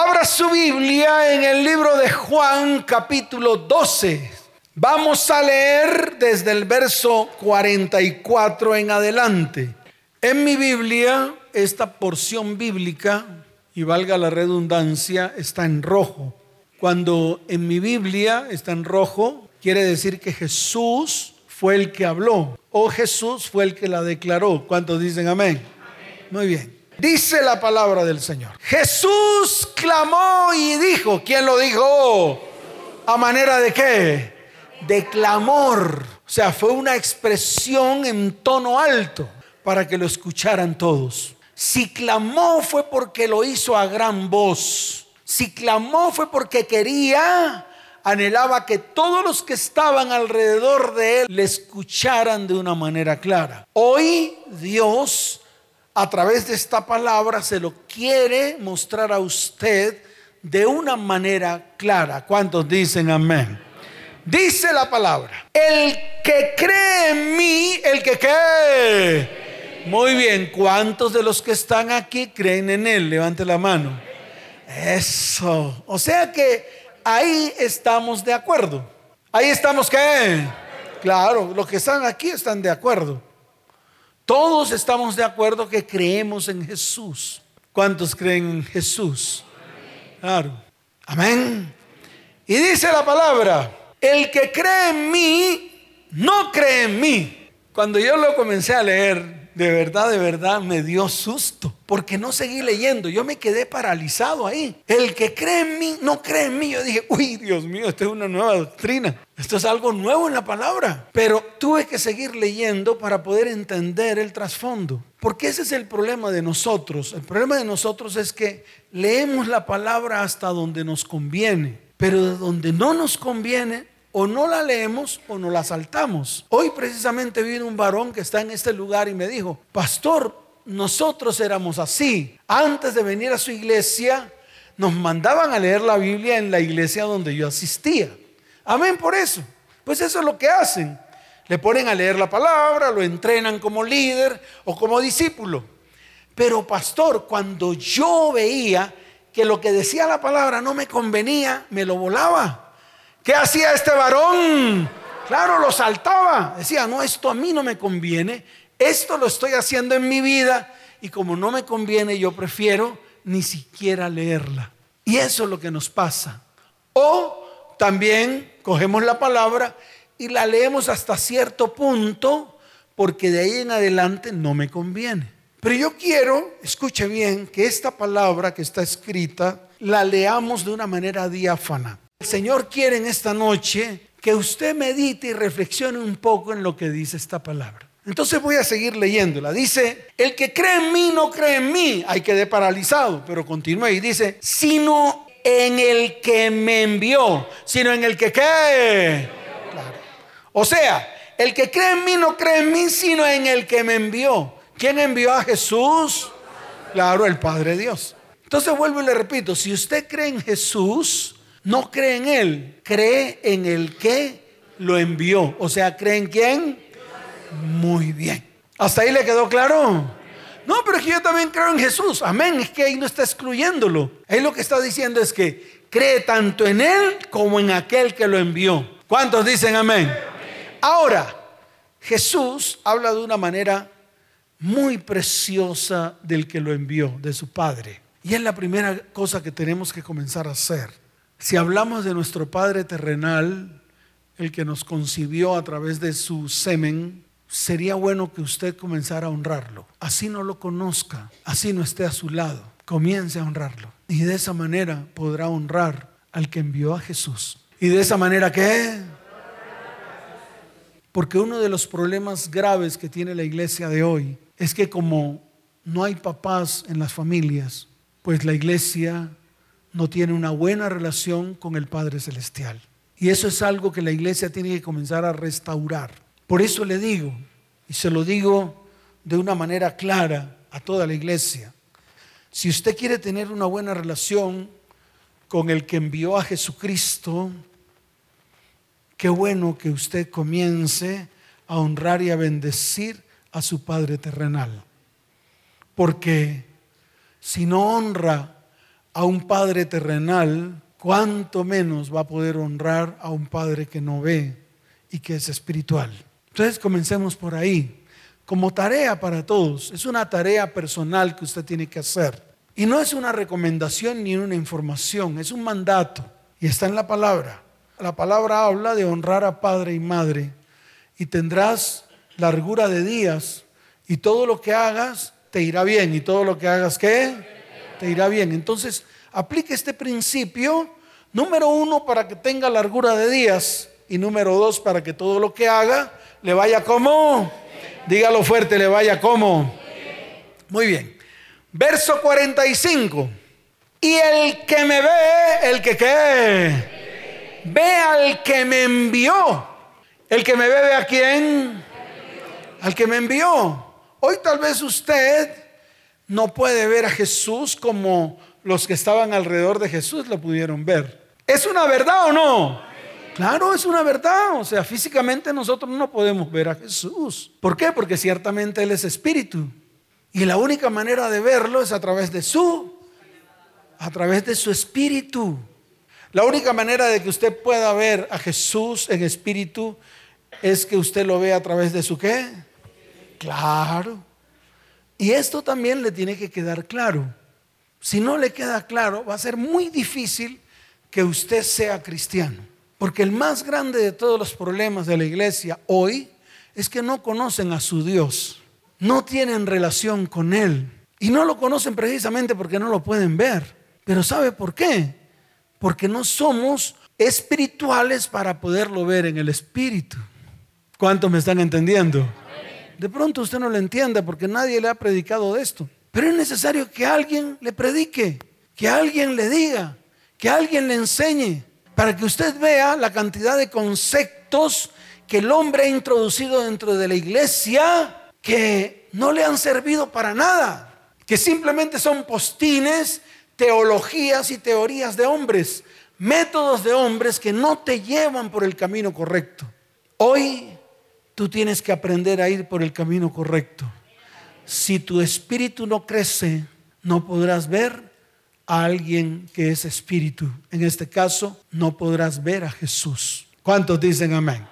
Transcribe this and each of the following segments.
Abra su Biblia en el libro de Juan capítulo 12. Vamos a leer desde el verso 44 en adelante. En mi Biblia, esta porción bíblica, y valga la redundancia, está en rojo. Cuando en mi Biblia está en rojo, quiere decir que Jesús fue el que habló o Jesús fue el que la declaró. ¿Cuántos dicen amén? Muy bien. Dice la palabra del Señor. Jesús clamó y dijo. ¿Quién lo dijo? ¿A manera de qué? De clamor. O sea, fue una expresión en tono alto para que lo escucharan todos. Si clamó fue porque lo hizo a gran voz. Si clamó fue porque quería, anhelaba que todos los que estaban alrededor de él le escucharan de una manera clara. Hoy Dios a través de esta palabra se lo quiere mostrar a usted de una manera clara. ¿Cuántos dicen amén? Dice la palabra, el que cree en mí, el que cree. Muy bien, ¿cuántos de los que están aquí creen en él? Levante la mano. Eso. O sea que ahí estamos de acuerdo. Ahí estamos qué? Claro, los que están aquí están de acuerdo. Todos estamos de acuerdo que creemos en Jesús. ¿Cuántos creen en Jesús? Claro. Amén. Y dice la palabra, el que cree en mí, no cree en mí. Cuando yo lo comencé a leer, de verdad, de verdad me dio susto, porque no seguí leyendo, yo me quedé paralizado ahí. El que cree en mí, no cree en mí. Yo dije, uy, Dios mío, esto es una nueva doctrina, esto es algo nuevo en la palabra. Pero tuve que seguir leyendo para poder entender el trasfondo. Porque ese es el problema de nosotros. El problema de nosotros es que leemos la palabra hasta donde nos conviene, pero de donde no nos conviene, o no la leemos o no la saltamos. Hoy precisamente vino un varón que está en este lugar y me dijo, pastor, nosotros éramos así. Antes de venir a su iglesia, nos mandaban a leer la Biblia en la iglesia donde yo asistía. Amén por eso. Pues eso es lo que hacen. Le ponen a leer la palabra, lo entrenan como líder o como discípulo. Pero pastor, cuando yo veía que lo que decía la palabra no me convenía, me lo volaba. ¿Qué hacía este varón? Claro, lo saltaba. Decía, no, esto a mí no me conviene. Esto lo estoy haciendo en mi vida y como no me conviene, yo prefiero ni siquiera leerla. Y eso es lo que nos pasa. O también cogemos la palabra y la leemos hasta cierto punto porque de ahí en adelante no me conviene. Pero yo quiero, escuche bien, que esta palabra que está escrita la leamos de una manera diáfana. El Señor quiere en esta noche que usted medite y reflexione un poco en lo que dice esta palabra. Entonces voy a seguir leyéndola. Dice, el que cree en mí no cree en mí. Hay quedé paralizado, pero continúa y dice, sino en el que me envió, sino en el que cree. O sea, el que cree en mí no cree en mí, sino en el que me envió. ¿Quién envió a Jesús? Claro, el Padre Dios. Entonces vuelvo y le repito, si usted cree en Jesús, no cree en Él, cree en el que lo envió. O sea, ¿cree en quién? Muy bien. ¿Hasta ahí le quedó claro? No, pero es que yo también creo en Jesús. Amén. Es que ahí no está excluyéndolo. Ahí lo que está diciendo es que cree tanto en Él como en aquel que lo envió. ¿Cuántos dicen amén? Ahora, Jesús habla de una manera muy preciosa del que lo envió, de su Padre. Y es la primera cosa que tenemos que comenzar a hacer. Si hablamos de nuestro Padre terrenal, el que nos concibió a través de su semen, sería bueno que usted comenzara a honrarlo. Así no lo conozca, así no esté a su lado. Comience a honrarlo. Y de esa manera podrá honrar al que envió a Jesús. ¿Y de esa manera qué? Porque uno de los problemas graves que tiene la iglesia de hoy es que como no hay papás en las familias, pues la iglesia no tiene una buena relación con el Padre Celestial. Y eso es algo que la iglesia tiene que comenzar a restaurar. Por eso le digo, y se lo digo de una manera clara a toda la iglesia, si usted quiere tener una buena relación con el que envió a Jesucristo, qué bueno que usted comience a honrar y a bendecir a su Padre terrenal. Porque si no honra a un Padre terrenal, cuánto menos va a poder honrar a un Padre que no ve y que es espiritual. Entonces comencemos por ahí. Como tarea para todos, es una tarea personal que usted tiene que hacer. Y no es una recomendación ni una información, es un mandato. Y está en la palabra. La palabra habla de honrar a padre y madre. Y tendrás largura de días. Y todo lo que hagas te irá bien. Y todo lo que hagas, ¿qué? Te irá bien. Entonces, aplique este principio. Número uno, para que tenga largura de días. Y número dos, para que todo lo que haga le vaya como. Dígalo fuerte, le vaya como. Muy bien. Verso 45. Y el que me ve, el que qué, ve al que me envió. El que me ve, ve a quién? Al que me envió. Hoy tal vez usted no puede ver a Jesús como los que estaban alrededor de Jesús lo pudieron ver. ¿Es una verdad o no? Claro, es una verdad. O sea, físicamente nosotros no podemos ver a Jesús. ¿Por qué? Porque ciertamente Él es espíritu. Y la única manera de verlo es a través de su, a través de su espíritu. La única manera de que usted pueda ver a Jesús en espíritu es que usted lo vea a través de su qué. Claro. Y esto también le tiene que quedar claro. Si no le queda claro, va a ser muy difícil que usted sea cristiano. Porque el más grande de todos los problemas de la iglesia hoy es que no conocen a su Dios, no tienen relación con Él. Y no lo conocen precisamente porque no lo pueden ver. Pero ¿sabe por qué? Porque no somos espirituales para poderlo ver en el espíritu. ¿Cuántos me están entendiendo? De pronto usted no lo entiende porque nadie le ha predicado de esto. Pero es necesario que alguien le predique, que alguien le diga, que alguien le enseñe para que usted vea la cantidad de conceptos que el hombre ha introducido dentro de la iglesia que no le han servido para nada, que simplemente son postines, teologías y teorías de hombres, métodos de hombres que no te llevan por el camino correcto. Hoy tú tienes que aprender a ir por el camino correcto. Si tu espíritu no crece, no podrás ver a alguien que es espíritu. En este caso, no podrás ver a Jesús. ¿Cuántos dicen amén?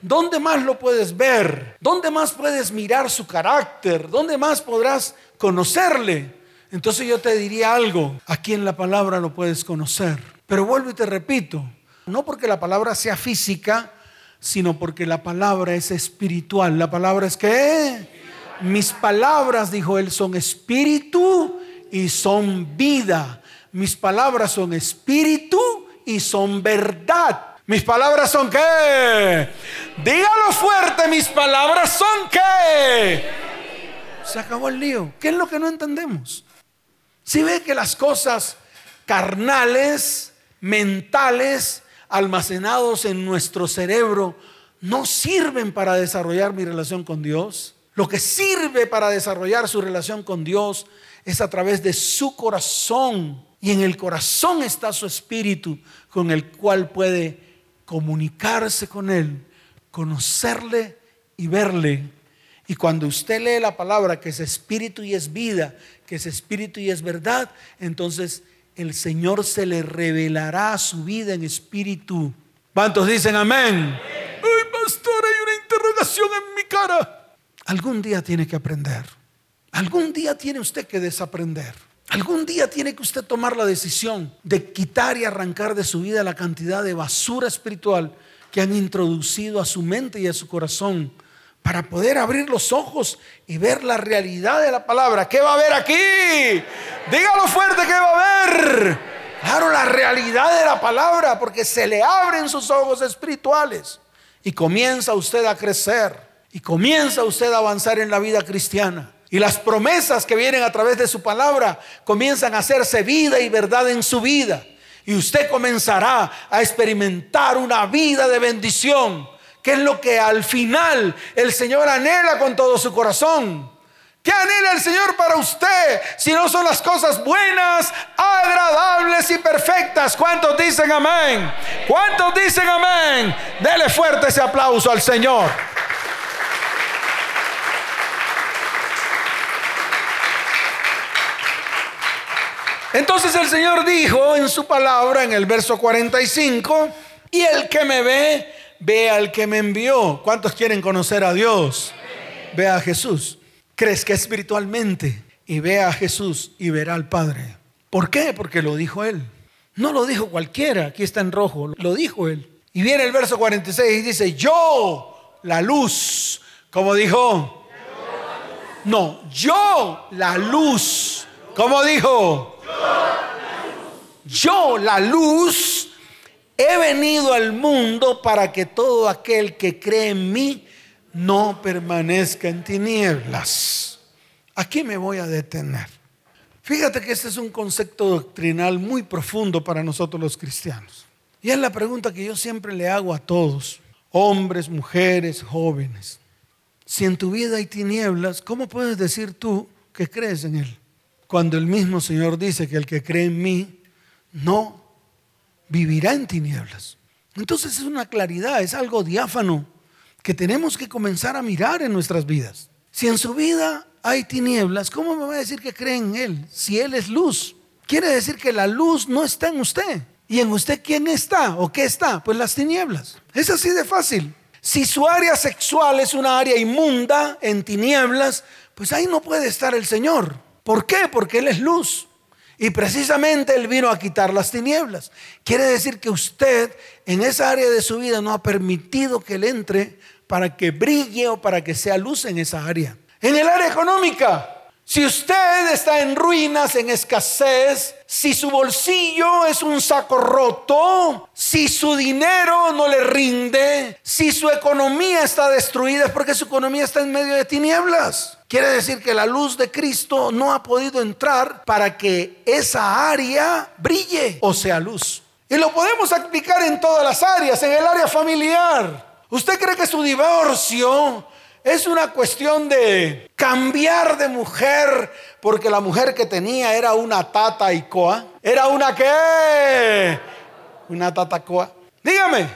¿Dónde más lo puedes ver? ¿Dónde más puedes mirar su carácter? ¿Dónde más podrás conocerle? Entonces yo te diría algo, aquí en la palabra lo puedes conocer. Pero vuelvo y te repito, no porque la palabra sea física, sino porque la palabra es espiritual. La palabra es que mis palabras, dijo él, son espíritu y son vida. Mis palabras son espíritu y son verdad. Mis palabras son qué? Dígalo fuerte, mis palabras son qué? Se acabó el lío. ¿Qué es lo que no entendemos? Si ve que las cosas carnales, mentales, almacenados en nuestro cerebro, no sirven para desarrollar mi relación con Dios. Lo que sirve para desarrollar su relación con Dios es a través de su corazón. Y en el corazón está su espíritu con el cual puede comunicarse con Él, conocerle y verle. Y cuando usted lee la palabra que es espíritu y es vida, que es espíritu y es verdad, entonces el Señor se le revelará su vida en espíritu. ¿Cuántos dicen amén? Ay, pastor, hay una interrogación en mi cara. Algún día tiene que aprender. Algún día tiene usted que desaprender. Algún día tiene que usted tomar la decisión de quitar y arrancar de su vida la cantidad de basura espiritual que han introducido a su mente y a su corazón para poder abrir los ojos y ver la realidad de la palabra. ¿Qué va a haber aquí? Dígalo fuerte, ¿qué va a haber? Claro, la realidad de la palabra, porque se le abren sus ojos espirituales y comienza usted a crecer y comienza usted a avanzar en la vida cristiana. Y las promesas que vienen a través de su palabra comienzan a hacerse vida y verdad en su vida. Y usted comenzará a experimentar una vida de bendición, que es lo que al final el Señor anhela con todo su corazón. ¿Qué anhela el Señor para usted si no son las cosas buenas, agradables y perfectas? ¿Cuántos dicen amén? ¿Cuántos dicen amén? Dele fuerte ese aplauso al Señor. Entonces el Señor dijo en su palabra en el verso 45, y el que me ve, ve al que me envió. ¿Cuántos quieren conocer a Dios? Ve a Jesús. ¿Crees que espiritualmente? Y ve a Jesús y verá al Padre. ¿Por qué? Porque lo dijo Él. No lo dijo cualquiera, aquí está en rojo, lo dijo Él. Y viene el verso 46 y dice, yo, la luz, como dijo. No, yo, la luz, como dijo. Yo, la luz, he venido al mundo para que todo aquel que cree en mí no permanezca en tinieblas. Aquí me voy a detener. Fíjate que este es un concepto doctrinal muy profundo para nosotros los cristianos. Y es la pregunta que yo siempre le hago a todos, hombres, mujeres, jóvenes. Si en tu vida hay tinieblas, ¿cómo puedes decir tú que crees en Él? Cuando el mismo Señor dice que el que cree en mí no vivirá en tinieblas. Entonces es una claridad, es algo diáfano que tenemos que comenzar a mirar en nuestras vidas. Si en su vida hay tinieblas, ¿cómo me va a decir que cree en Él? Si Él es luz. Quiere decir que la luz no está en usted. ¿Y en usted quién está o qué está? Pues las tinieblas. Es así de fácil. Si su área sexual es una área inmunda, en tinieblas, pues ahí no puede estar el Señor. ¿Por qué? Porque Él es luz. Y precisamente Él vino a quitar las tinieblas. Quiere decir que usted en esa área de su vida no ha permitido que Él entre para que brille o para que sea luz en esa área. En el área económica, si usted está en ruinas, en escasez, si su bolsillo es un saco roto, si su dinero no le rinde, si su economía está destruida, es porque su economía está en medio de tinieblas. Quiere decir que la luz de Cristo no ha podido entrar para que esa área brille o sea luz. Y lo podemos aplicar en todas las áreas, en el área familiar. ¿Usted cree que su divorcio es una cuestión de cambiar de mujer, porque la mujer que tenía era una tata y coa. ¿Era una qué? Una tatacoa. Dígame,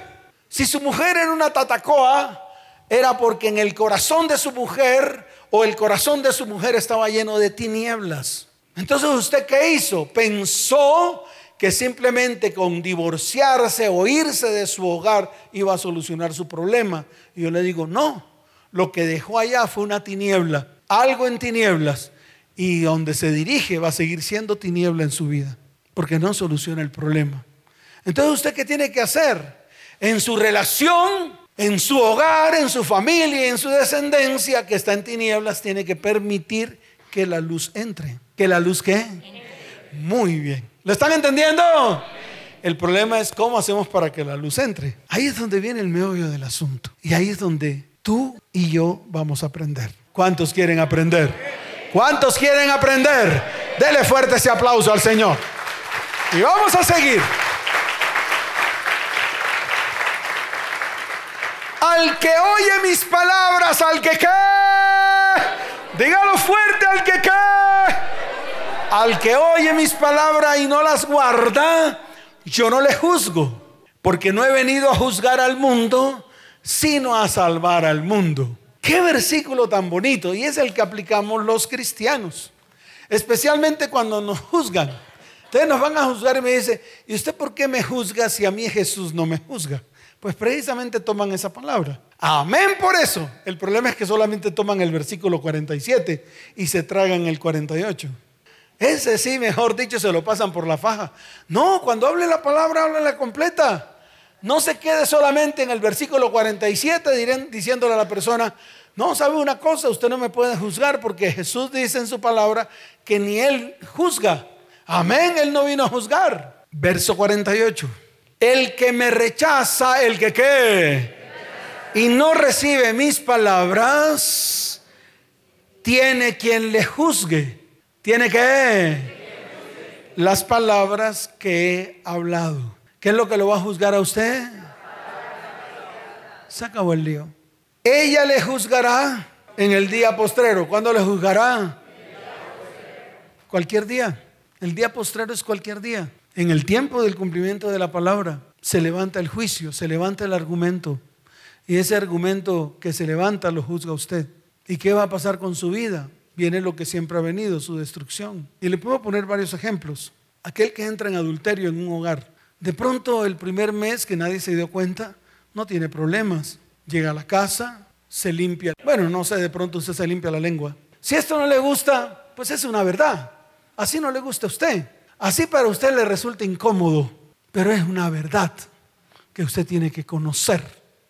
si su mujer era una tatacoa, era porque en el corazón de su mujer o el corazón de su mujer estaba lleno de tinieblas. Entonces, ¿usted qué hizo? Pensó que simplemente con divorciarse o irse de su hogar iba a solucionar su problema. Y yo le digo, no lo que dejó allá fue una tiniebla, algo en tinieblas, y donde se dirige va a seguir siendo tiniebla en su vida, porque no soluciona el problema. Entonces, ¿usted qué tiene que hacer? En su relación, en su hogar, en su familia, en su descendencia que está en tinieblas, tiene que permitir que la luz entre. ¿Que la luz qué? Muy bien. ¿Lo están entendiendo? El problema es cómo hacemos para que la luz entre. Ahí es donde viene el meollo del asunto. Y ahí es donde tú y yo vamos a aprender. ¿Cuántos quieren aprender? ¿Cuántos quieren aprender? Dele fuerte ese aplauso al Señor. Y vamos a seguir. Al que oye mis palabras, al que cae, dígalo fuerte, al que cae, al que oye mis palabras y no las guarda, yo no le juzgo, porque no he venido a juzgar al mundo, sino a salvar al mundo. Qué versículo tan bonito. Y es el que aplicamos los cristianos. Especialmente cuando nos juzgan. Ustedes nos van a juzgar y me dice, ¿y usted por qué me juzga si a mí Jesús no me juzga? Pues precisamente toman esa palabra. Amén por eso. El problema es que solamente toman el versículo 47 y se tragan el 48. Ese sí, mejor dicho, se lo pasan por la faja. No, cuando hable la palabra, la completa. No se quede solamente en el versículo 47 diciéndole a la persona, no, sabe una cosa, usted no me puede juzgar porque Jesús dice en su palabra que ni Él juzga. Amén, Él no vino a juzgar. Verso 48. El que me rechaza, el que qué, y no recibe mis palabras, tiene quien le juzgue. Tiene que las palabras que he hablado. ¿Qué es lo que lo va a juzgar a usted? Se acabó el lío. Ella le juzgará en el día postrero. ¿Cuándo le juzgará? Cualquier día. El día postrero es cualquier día. En el tiempo del cumplimiento de la palabra se levanta el juicio, se levanta el argumento. Y ese argumento que se levanta lo juzga usted. ¿Y qué va a pasar con su vida? Viene lo que siempre ha venido, su destrucción. Y le puedo poner varios ejemplos. aquel que entra en adulterio en un hogar. De pronto el primer mes que nadie se dio cuenta, no tiene problemas. Llega a la casa, se limpia. Bueno, no sé, de pronto usted se limpia la lengua. Si esto no le gusta, pues es una verdad. Así no le gusta a usted. Así para usted le resulta incómodo, pero es una verdad que usted tiene que conocer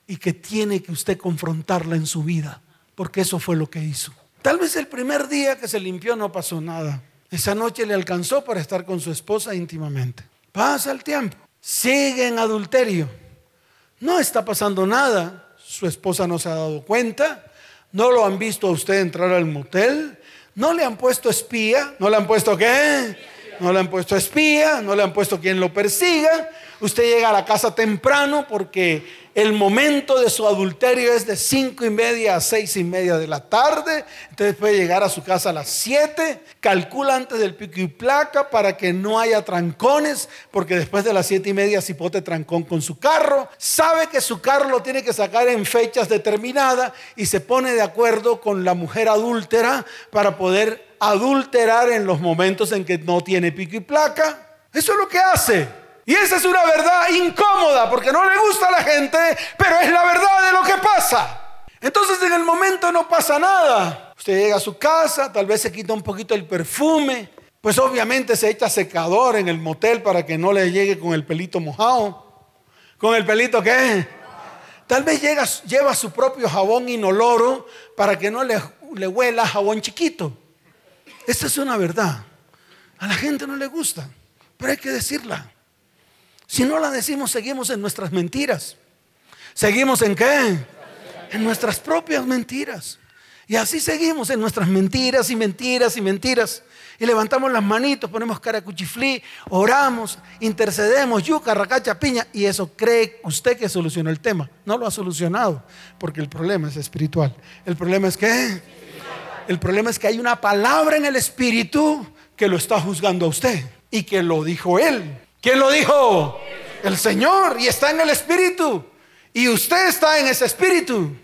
y que tiene que usted confrontarla en su vida, porque eso fue lo que hizo. Tal vez el primer día que se limpió no pasó nada. Esa noche le alcanzó para estar con su esposa íntimamente. Pasa el tiempo, sigue en adulterio. No está pasando nada. Su esposa no se ha dado cuenta. No lo han visto a usted entrar al motel. No le han puesto espía. ¿No le han puesto qué? No le han puesto espía. No le han puesto quien lo persiga. Usted llega a la casa temprano porque el momento de su adulterio es de cinco y media a seis y media de la tarde. Entonces puede llegar a su casa a las siete. Calcula antes del pico y placa para que no haya trancones, porque después de las siete y media cipote trancón con su carro. Sabe que su carro lo tiene que sacar en fechas determinadas y se pone de acuerdo con la mujer adúltera para poder adulterar en los momentos en que no tiene pico y placa. Eso es lo que hace. Y esa es una verdad incómoda porque no le gusta a la gente, pero es la verdad de lo que pasa. Entonces en el momento no pasa nada. Usted llega a su casa, tal vez se quita un poquito el perfume, pues obviamente se echa secador en el motel para que no le llegue con el pelito mojado. ¿Con el pelito qué? Tal vez llega, lleva su propio jabón inoloro para que no le, le huela jabón chiquito. Esta es una verdad. A la gente no le gusta, pero hay que decirla. Si no la decimos, seguimos en nuestras mentiras. ¿Seguimos en qué? En nuestras propias mentiras. Y así seguimos en nuestras mentiras y mentiras y mentiras. Y levantamos las manitos, ponemos cara cuchiflí, oramos, intercedemos, yuca, racacha, piña. Y eso cree usted que solucionó el tema. No lo ha solucionado, porque el problema es espiritual. El problema es que, el problema es que hay una palabra en el espíritu que lo está juzgando a usted y que lo dijo él. ¿Quién lo dijo? El Señor. Y está en el Espíritu. Y usted está en ese Espíritu.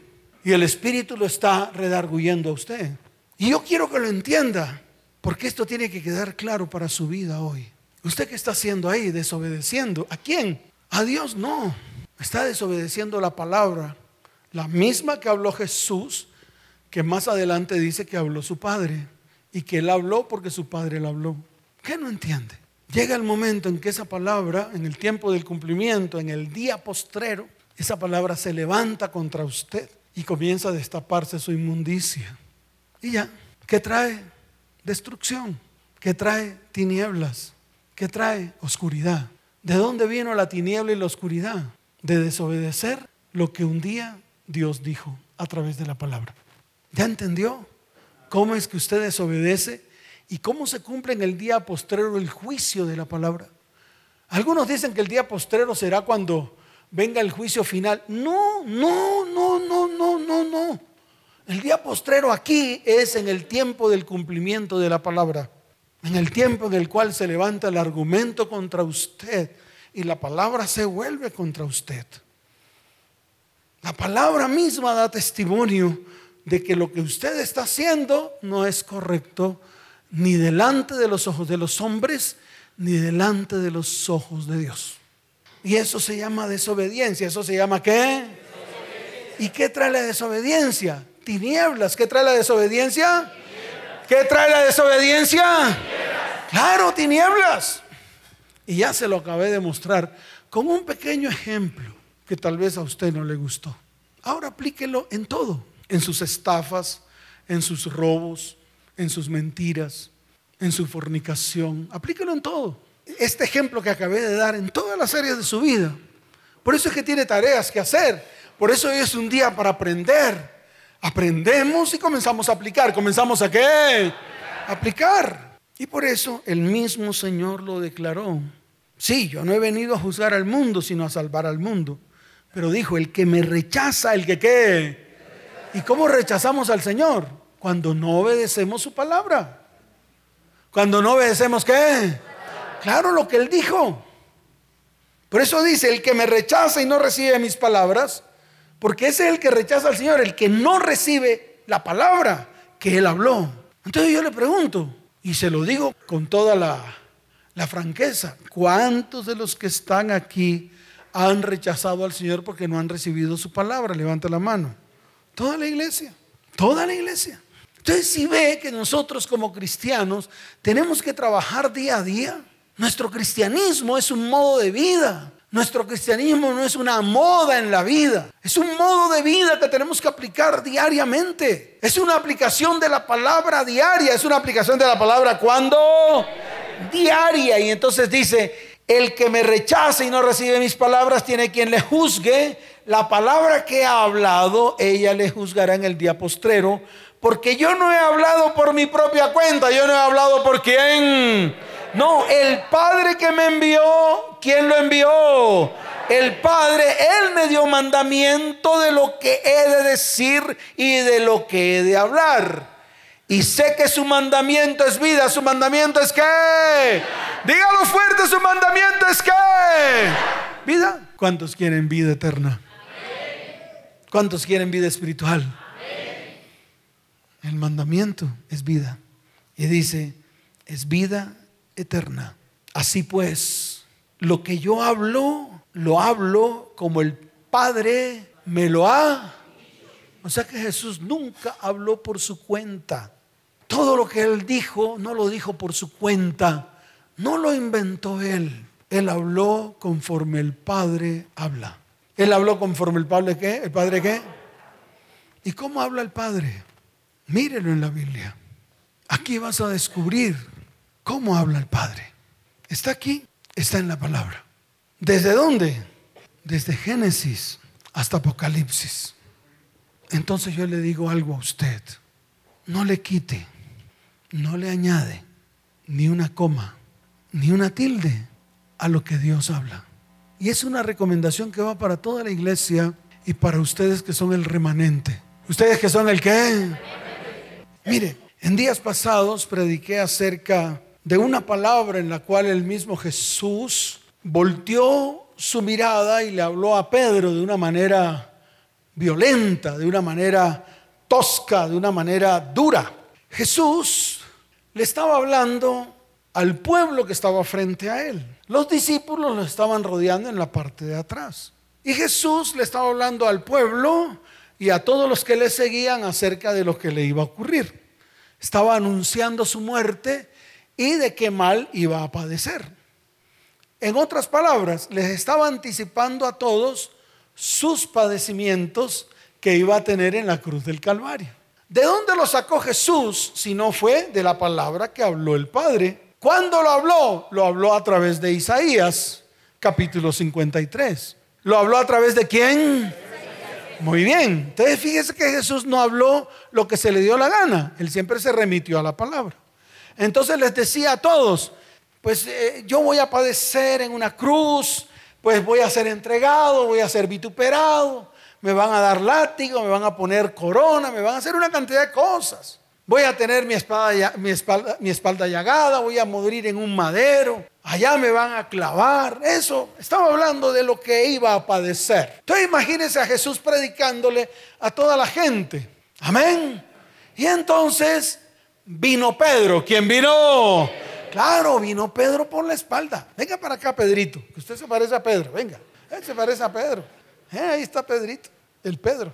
Y el Espíritu lo está redarguyendo a usted. Y yo quiero que lo entienda. Porque esto tiene que quedar claro para su vida hoy. ¿Usted qué está haciendo ahí? Desobedeciendo. ¿A quién? A Dios no. Está desobedeciendo la palabra. La misma que habló Jesús, que más adelante dice que habló su Padre. Y que él habló porque su Padre le habló. ¿Qué no entiende? Llega el momento en que esa palabra, en el tiempo del cumplimiento, en el día postrero, esa palabra se levanta contra usted y comienza a destaparse su inmundicia. Y ya, ¿qué trae? Destrucción, ¿qué trae tinieblas, ¿qué trae oscuridad. ¿De dónde vino la tiniebla y la oscuridad? De desobedecer lo que un día Dios dijo a través de la palabra. ¿Ya entendió cómo es que usted desobedece ¿Y cómo se cumple en el día postrero el juicio de la palabra? Algunos dicen que el día postrero será cuando venga el juicio final. No, no, no, no, no, no, no. El día postrero aquí es en el tiempo del cumplimiento de la palabra, en el tiempo en el cual se levanta el argumento contra usted y la palabra se vuelve contra usted. La palabra misma da testimonio de que lo que usted está haciendo no es correcto ni delante de los ojos de los hombres, ni delante de los ojos de Dios. Y eso se llama desobediencia. ¿Eso se llama qué? ¿Y qué trae la desobediencia? Tinieblas. ¿Qué trae la desobediencia? ¿Qué trae la desobediencia? Claro, tinieblas. Y ya se lo acabé de mostrar con un pequeño ejemplo que tal vez a usted no le gustó. Ahora aplíquelo en todo, en sus estafas, en sus robos, en sus mentiras, en su fornicación. Aplíquelo en todo. Este ejemplo que acabé de dar en todas las áreas de su vida. Por eso es que tiene tareas que hacer. Por eso hoy es un día para aprender. Aprendemos y comenzamos a aplicar. ¿Comenzamos a qué? aplicar. Y por eso el mismo Señor lo declaró. Sí, yo no he venido a juzgar al mundo, sino a salvar al mundo. Pero dijo, el que me rechaza, el que qué. ¿Y cómo rechazamos al Señor? Cuando no obedecemos su palabra. Cuando no obedecemos qué? Claro, lo que él dijo. Por eso dice, el que me rechaza y no recibe mis palabras, porque ese es el que rechaza al Señor, el que no recibe la palabra que él habló. Entonces yo le pregunto, y se lo digo con toda la, franqueza. ¿Cuántos de los que están aquí han rechazado al Señor porque no han recibido su palabra? Levanta la mano. Toda la iglesia, toda la iglesia. Entonces si ve que nosotros como cristianos tenemos que trabajar día a día. Nuestro cristianismo es un modo de vida. Nuestro cristianismo no es una moda en la vida, es un modo de vida que tenemos que aplicar diariamente. Es una aplicación de la palabra diaria, es una aplicación de la palabra cuando diaria. Y entonces dice, el que me rechace y no recibe mis palabras tiene quien le juzgue. La palabra que ha hablado, ella le juzgará en el día postrero, porque yo no he hablado por mi propia cuenta, yo no he hablado por quién no, el Padre que me envió, ¿quién lo envió? El Padre, Él me dio mandamiento de lo que he de decir y de lo que he de hablar. Y sé que su mandamiento es vida. Su mandamiento es que. Dígalo fuerte, su mandamiento es que. Vida. ¿Cuántos quieren vida eterna? ¿Cuántos quieren vida espiritual? El mandamiento es vida. Y dice, es vida eterna. Así pues, lo que yo hablo, lo hablo como el Padre me lo ha. O sea que Jesús nunca habló por su cuenta. Todo lo que él dijo, no lo dijo por su cuenta. No lo inventó él. Él habló conforme el Padre habla. Él habló conforme el Padre qué? ¿El Padre qué? ¿Y cómo habla el Padre? Mírelo en la Biblia. Aquí vas a descubrir ¿Cómo habla el Padre? Está aquí, está en la palabra. ¿Desde dónde? Desde Génesis hasta Apocalipsis. Entonces yo le digo algo a usted. No le quite, no le añade ni una coma, ni una tilde a lo que Dios habla. Y es una recomendación que va para toda la iglesia y para ustedes que son el remanente. ¿Ustedes que son el qué? Mire, en días pasados prediqué acerca de una palabra en la cual el mismo Jesús volteó su mirada y le habló a Pedro de una manera violenta, de una manera tosca, de una manera dura. Jesús le estaba hablando al pueblo que estaba frente a él. Los discípulos lo estaban rodeando en la parte de atrás. Y Jesús le estaba hablando al pueblo y a todos los que le seguían acerca de lo que le iba a ocurrir. Estaba anunciando su muerte y de qué mal iba a padecer. En otras palabras, les estaba anticipando a todos sus padecimientos que iba a tener en la cruz del Calvario. ¿De dónde lo sacó Jesús si no fue de la palabra que habló el Padre? ¿Cuándo lo habló? Lo habló a través de Isaías, capítulo 53. ¿Lo habló a través de quién? Muy bien. Entonces fíjese que Jesús no habló lo que se le dio la gana. Él siempre se remitió a la palabra. Entonces les decía a todos, pues eh, yo voy a padecer en una cruz, pues voy a ser entregado, voy a ser vituperado, me van a dar látigo, me van a poner corona, me van a hacer una cantidad de cosas. Voy a tener mi, espalda, mi espalda llagada, voy a morir en un madero, allá me van a clavar. Eso, estaba hablando de lo que iba a padecer. Entonces imagínense a Jesús predicándole a toda la gente. Amén. Y entonces Vino Pedro. ¿Quién vino? Claro, vino Pedro por la espalda. Venga para acá, Pedrito, que usted se parece a Pedro. Venga, él se parece a Pedro. Eh, ahí está Pedrito, el Pedro.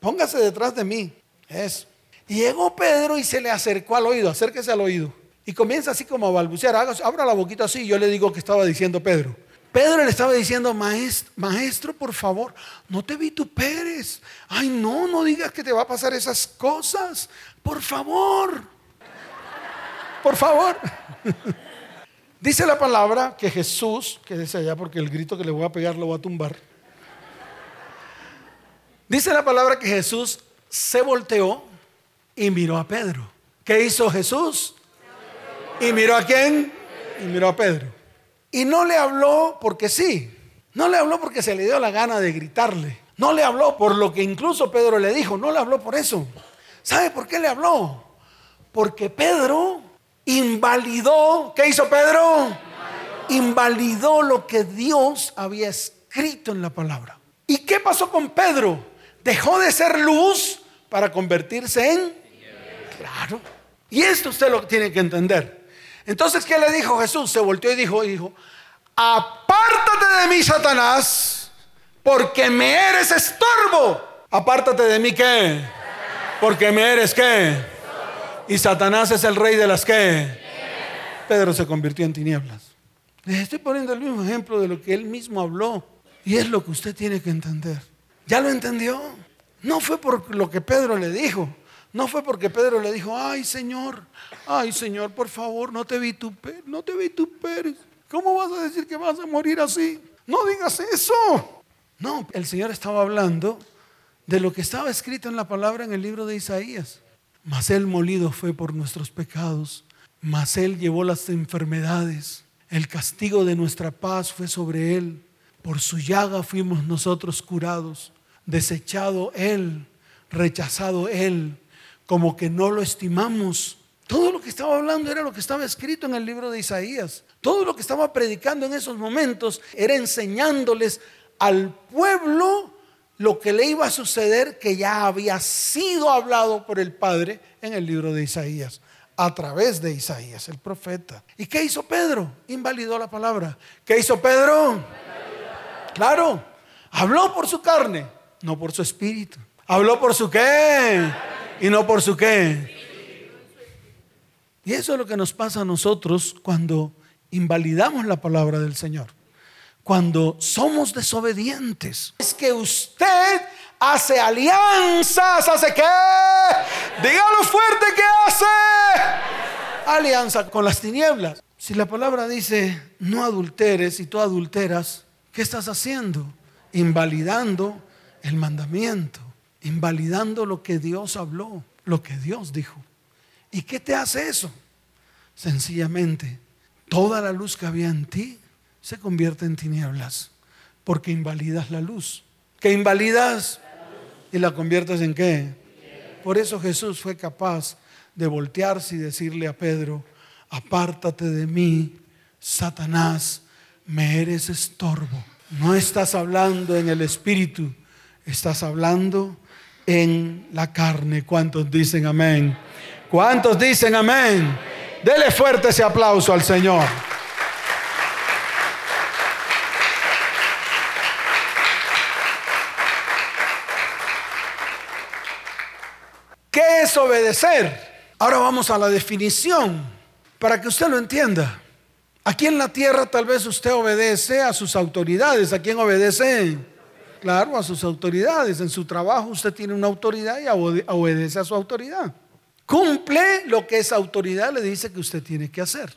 Póngase detrás de mí. Eso. Llegó Pedro y se le acercó al oído. Acérquese al oído. Y comienza así como a balbucear. abra la boquita así. Yo le digo que estaba diciendo Pedro. Pedro le estaba diciendo, maestro, maestro, por favor, no te vituperes. Ay, no, no digas que te va a pasar esas cosas. Por favor. Por favor. Dice la palabra que Jesús, que dice allá porque el grito que le voy a pegar lo voy a tumbar. Dice la palabra que Jesús se volteó y miró a Pedro. ¿Qué hizo Jesús? ¿Y miró a quién? Y miró a Pedro. Y no le habló porque sí. No le habló porque se le dio la gana de gritarle. No le habló por lo que incluso Pedro le dijo. No le habló por eso. ¿Sabe por qué le habló? Porque Pedro invalidó, ¿qué hizo Pedro? Invalidó lo que Dios había escrito en la palabra. ¿Y qué pasó con Pedro? Dejó de ser luz para convertirse en... Claro. Y esto usted lo tiene que entender. Entonces, ¿qué le dijo Jesús? Se volteó y dijo, dijo, apártate de mí, Satanás, porque me eres estorbo. Apártate de mí, ¿qué? Porque me eres qué. Y Satanás es el rey de las qué. Pedro se convirtió en tinieblas. Les estoy poniendo el mismo ejemplo de lo que él mismo habló. Y es lo que usted tiene que entender. ¿Ya lo entendió? No fue por lo que Pedro le dijo. No fue porque Pedro le dijo, ay Señor, ay Señor, por favor, no te vituperes, no te vituperes. ¿Cómo vas a decir que vas a morir así? No digas eso. No, el Señor estaba hablando de lo que estaba escrito en la palabra en el libro de Isaías. Mas Él molido fue por nuestros pecados, mas Él llevó las enfermedades. El castigo de nuestra paz fue sobre Él. Por su llaga fuimos nosotros curados. Desechado Él, rechazado Él como que no lo estimamos. Todo lo que estaba hablando era lo que estaba escrito en el libro de Isaías. Todo lo que estaba predicando en esos momentos era enseñándoles al pueblo lo que le iba a suceder que ya había sido hablado por el Padre en el libro de Isaías, a través de Isaías, el profeta. ¿Y qué hizo Pedro? Invalidó la palabra. ¿Qué hizo Pedro? Claro, habló por su carne, no por su espíritu. Habló por su qué y no por su qué. Y eso es lo que nos pasa a nosotros cuando invalidamos la palabra del Señor. Cuando somos desobedientes. Es que usted hace alianzas, hace qué? Dígalo fuerte que hace. Alianza con las tinieblas. Si la palabra dice no adulteres y tú adulteras, ¿qué estás haciendo? Invalidando el mandamiento invalidando lo que Dios habló, lo que Dios dijo. ¿Y qué te hace eso? Sencillamente, toda la luz que había en ti se convierte en tinieblas, porque invalidas la luz. ¿Qué invalidas? ¿Y la conviertes en qué? Por eso Jesús fue capaz de voltearse y decirle a Pedro, apártate de mí, Satanás, me eres estorbo. No estás hablando en el espíritu, estás hablando en la carne. ¿Cuántos dicen amén? ¿Cuántos dicen amén? Dele fuerte ese aplauso al Señor. ¿Qué es obedecer? Ahora vamos a la definición para que usted lo entienda. Aquí en la tierra tal vez usted obedece a sus autoridades. ¿A quién obedece? Claro, a sus autoridades. En su trabajo usted tiene una autoridad y obedece a su autoridad. Cumple lo que esa autoridad le dice que usted tiene que hacer.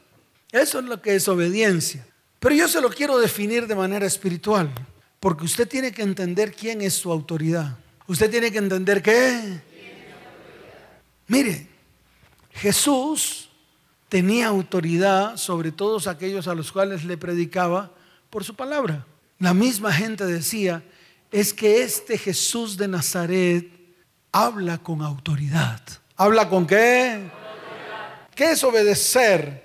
Eso es lo que es obediencia. Pero yo se lo quiero definir de manera espiritual, porque usted tiene que entender quién es su autoridad. Usted tiene que entender qué. Mire, Jesús tenía autoridad sobre todos aquellos a los cuales le predicaba por su palabra. La misma gente decía, es que este Jesús de Nazaret habla con autoridad. ¿Habla con qué? ¿Qué es obedecer?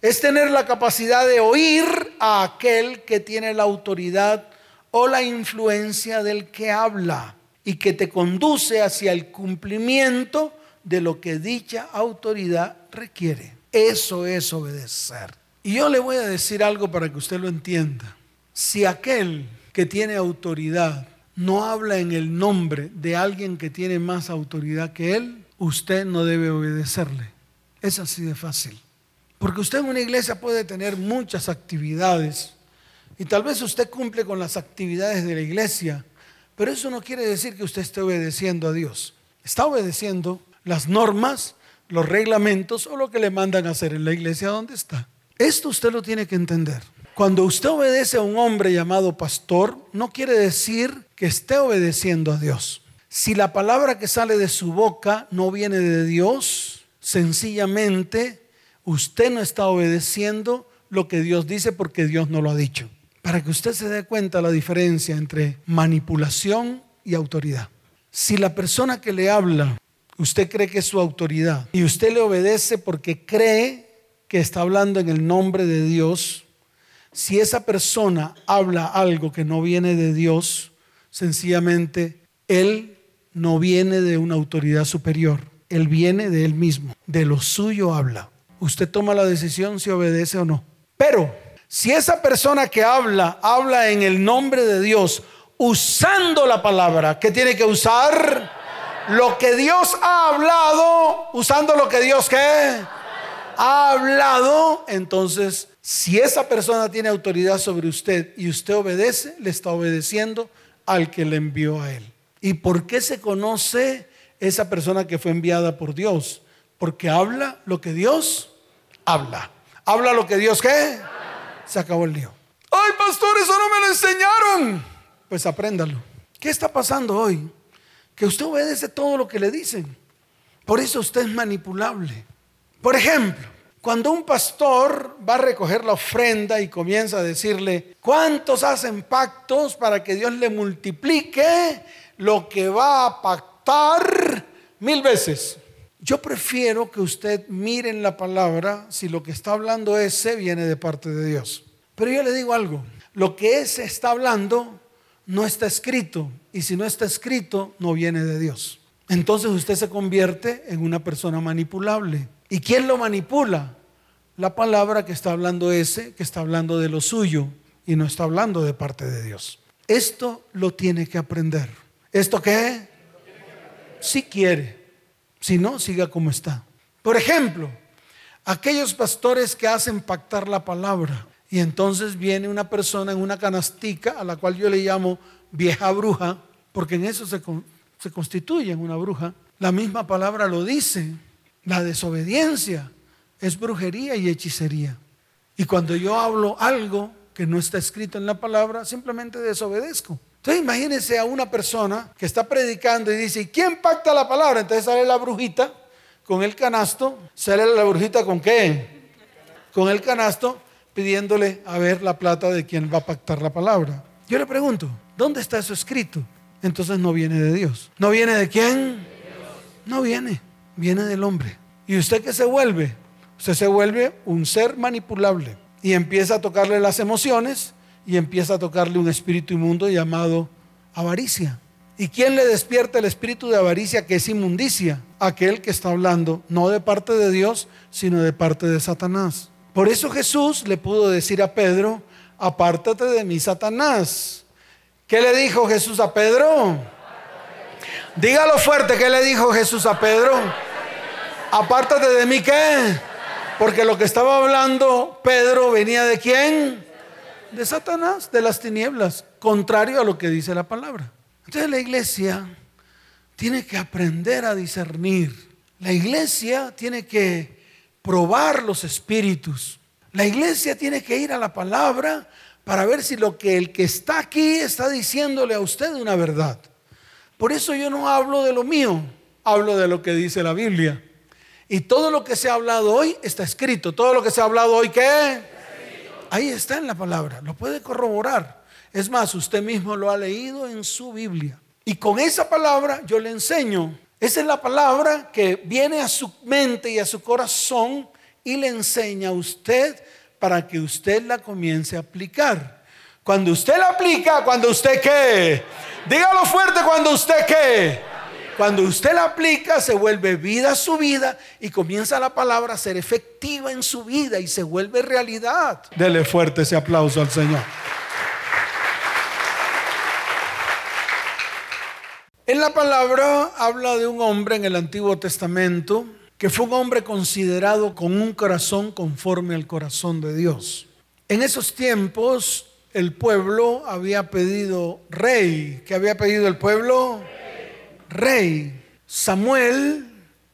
Es tener la capacidad de oír a aquel que tiene la autoridad o la influencia del que habla y que te conduce hacia el cumplimiento de lo que dicha autoridad requiere. Eso es obedecer. Y yo le voy a decir algo para que usted lo entienda. Si aquel que tiene autoridad no habla en el nombre de alguien que tiene más autoridad que él, usted no debe obedecerle. Es así de fácil. Porque usted en una iglesia puede tener muchas actividades y tal vez usted cumple con las actividades de la iglesia, pero eso no quiere decir que usted esté obedeciendo a Dios. Está obedeciendo las normas, los reglamentos o lo que le mandan a hacer en la iglesia donde está. Esto usted lo tiene que entender. Cuando usted obedece a un hombre llamado pastor, no quiere decir que esté obedeciendo a Dios. Si la palabra que sale de su boca no viene de Dios, sencillamente usted no está obedeciendo lo que Dios dice porque Dios no lo ha dicho. Para que usted se dé cuenta la diferencia entre manipulación y autoridad. Si la persona que le habla, usted cree que es su autoridad y usted le obedece porque cree que está hablando en el nombre de Dios, si esa persona habla algo que no viene de Dios, sencillamente él no viene de una autoridad superior, él viene de él mismo, de lo suyo habla. Usted toma la decisión si obedece o no. Pero si esa persona que habla, habla en el nombre de Dios, usando la palabra, ¿qué tiene que usar? Lo que Dios ha hablado, usando lo que Dios qué? Ha hablado, entonces si esa persona tiene autoridad sobre usted y usted obedece, le está obedeciendo al que le envió a él. ¿Y por qué se conoce esa persona que fue enviada por Dios? Porque habla lo que Dios habla. Habla lo que Dios qué? Se acabó el lío. Ay, pastor, eso no me lo enseñaron. Pues apréndalo. ¿Qué está pasando hoy? Que usted obedece todo lo que le dicen. Por eso usted es manipulable. Por ejemplo, cuando un pastor va a recoger la ofrenda y comienza a decirle, ¿cuántos hacen pactos para que Dios le multiplique lo que va a pactar mil veces? Yo prefiero que usted mire en la palabra si lo que está hablando ese viene de parte de Dios. Pero yo le digo algo, lo que ese está hablando no está escrito y si no está escrito no viene de Dios. Entonces usted se convierte en una persona manipulable. ¿Y quién lo manipula? La palabra que está hablando ese, que está hablando de lo suyo y no está hablando de parte de Dios. Esto lo tiene que aprender. ¿Esto qué? Si quiere. Si no, siga como está. Por ejemplo, aquellos pastores que hacen pactar la palabra y entonces viene una persona en una canastica a la cual yo le llamo vieja bruja, porque en eso se, se constituye en una bruja. La misma palabra lo dice la desobediencia es brujería y hechicería. Y cuando yo hablo algo que no está escrito en la palabra, simplemente desobedezco. Entonces imagínense a una persona que está predicando y dice, ¿quién pacta la palabra? Entonces sale la brujita con el canasto, sale la brujita con qué? Con el canasto pidiéndole a ver la plata de quien va a pactar la palabra. Yo le pregunto, ¿dónde está eso escrito? Entonces no viene de Dios. ¿No viene de quién? No viene viene del hombre. ¿Y usted qué se vuelve? Usted se vuelve un ser manipulable y empieza a tocarle las emociones y empieza a tocarle un espíritu inmundo llamado avaricia. ¿Y quién le despierta el espíritu de avaricia que es inmundicia? Aquel que está hablando no de parte de Dios, sino de parte de Satanás. Por eso Jesús le pudo decir a Pedro, apártate de mí, Satanás. ¿Qué le dijo Jesús a Pedro? Dígalo fuerte, ¿qué le dijo Jesús a Pedro? Apártate de mí, ¿qué? Porque lo que estaba hablando Pedro venía de quién? De Satanás, de las tinieblas, contrario a lo que dice la palabra. Entonces la iglesia tiene que aprender a discernir. La iglesia tiene que probar los espíritus. La iglesia tiene que ir a la palabra para ver si lo que el que está aquí está diciéndole a usted una verdad. Por eso yo no hablo de lo mío, hablo de lo que dice la Biblia. Y todo lo que se ha hablado hoy está escrito. Todo lo que se ha hablado hoy, ¿qué? Ahí está en la palabra, lo puede corroborar. Es más, usted mismo lo ha leído en su Biblia. Y con esa palabra yo le enseño. Esa es la palabra que viene a su mente y a su corazón y le enseña a usted para que usted la comience a aplicar. Cuando usted la aplica, cuando usted qué? Dígalo fuerte cuando usted qué. Cuando usted la aplica, se vuelve vida su vida y comienza la palabra a ser efectiva en su vida y se vuelve realidad. Dele fuerte ese aplauso al Señor. En la palabra habla de un hombre en el Antiguo Testamento que fue un hombre considerado con un corazón conforme al corazón de Dios. En esos tiempos el pueblo había pedido rey. ¿Qué había pedido el pueblo? Rey. Samuel,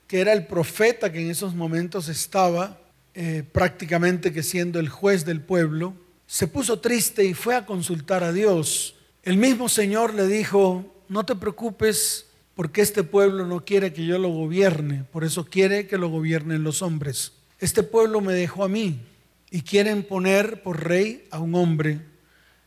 que era el profeta que en esos momentos estaba eh, prácticamente que siendo el juez del pueblo, se puso triste y fue a consultar a Dios. El mismo Señor le dijo, no te preocupes porque este pueblo no quiere que yo lo gobierne, por eso quiere que lo gobiernen los hombres. Este pueblo me dejó a mí y quieren poner por rey a un hombre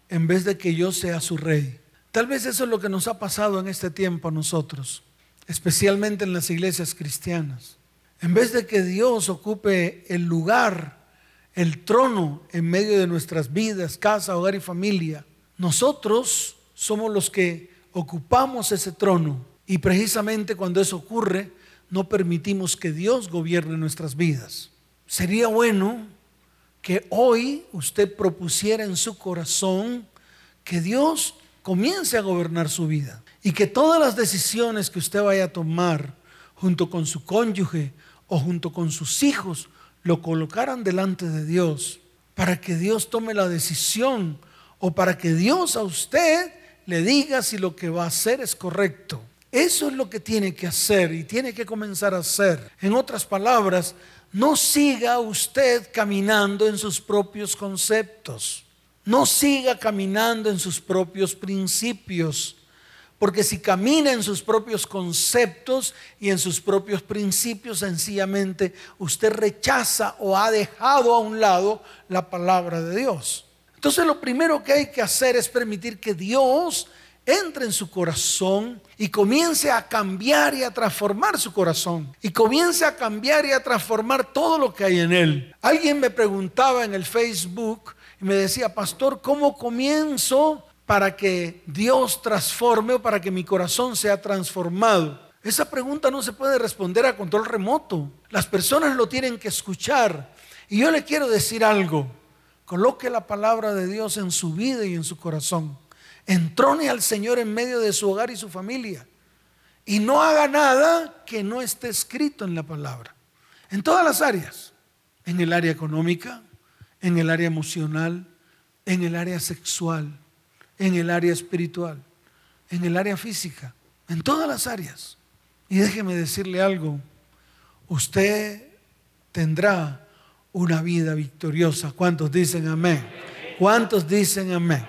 en vez de que yo sea su rey. Tal vez eso es lo que nos ha pasado en este tiempo a nosotros, especialmente en las iglesias cristianas. En vez de que Dios ocupe el lugar, el trono en medio de nuestras vidas, casa, hogar y familia, nosotros somos los que ocupamos ese trono y precisamente cuando eso ocurre, no permitimos que Dios gobierne nuestras vidas Sería bueno que hoy usted propusiera en su corazón que Dios comience a gobernar su vida y que todas las decisiones que usted vaya a tomar junto con su cónyuge o junto con sus hijos lo colocaran delante de Dios para que Dios tome la decisión o para que Dios a usted le diga si lo que va a hacer es correcto. Eso es lo que tiene que hacer y tiene que comenzar a hacer. En otras palabras, no siga usted caminando en sus propios conceptos. No siga caminando en sus propios principios. Porque si camina en sus propios conceptos y en sus propios principios, sencillamente usted rechaza o ha dejado a un lado la palabra de Dios. Entonces lo primero que hay que hacer es permitir que Dios entre en su corazón y comience a cambiar y a transformar su corazón. Y comience a cambiar y a transformar todo lo que hay en él. Alguien me preguntaba en el Facebook y me decía, pastor, ¿cómo comienzo para que Dios transforme o para que mi corazón sea transformado? Esa pregunta no se puede responder a control remoto. Las personas lo tienen que escuchar. Y yo le quiero decir algo. Coloque la palabra de Dios en su vida y en su corazón. Entrone al Señor en medio de su hogar y su familia. Y no haga nada que no esté escrito en la palabra. En todas las áreas. En el área económica, en el área emocional, en el área sexual, en el área espiritual, en el área física, en todas las áreas. Y déjeme decirle algo, usted tendrá una vida victoriosa. ¿Cuántos dicen amén? ¿Cuántos dicen amén?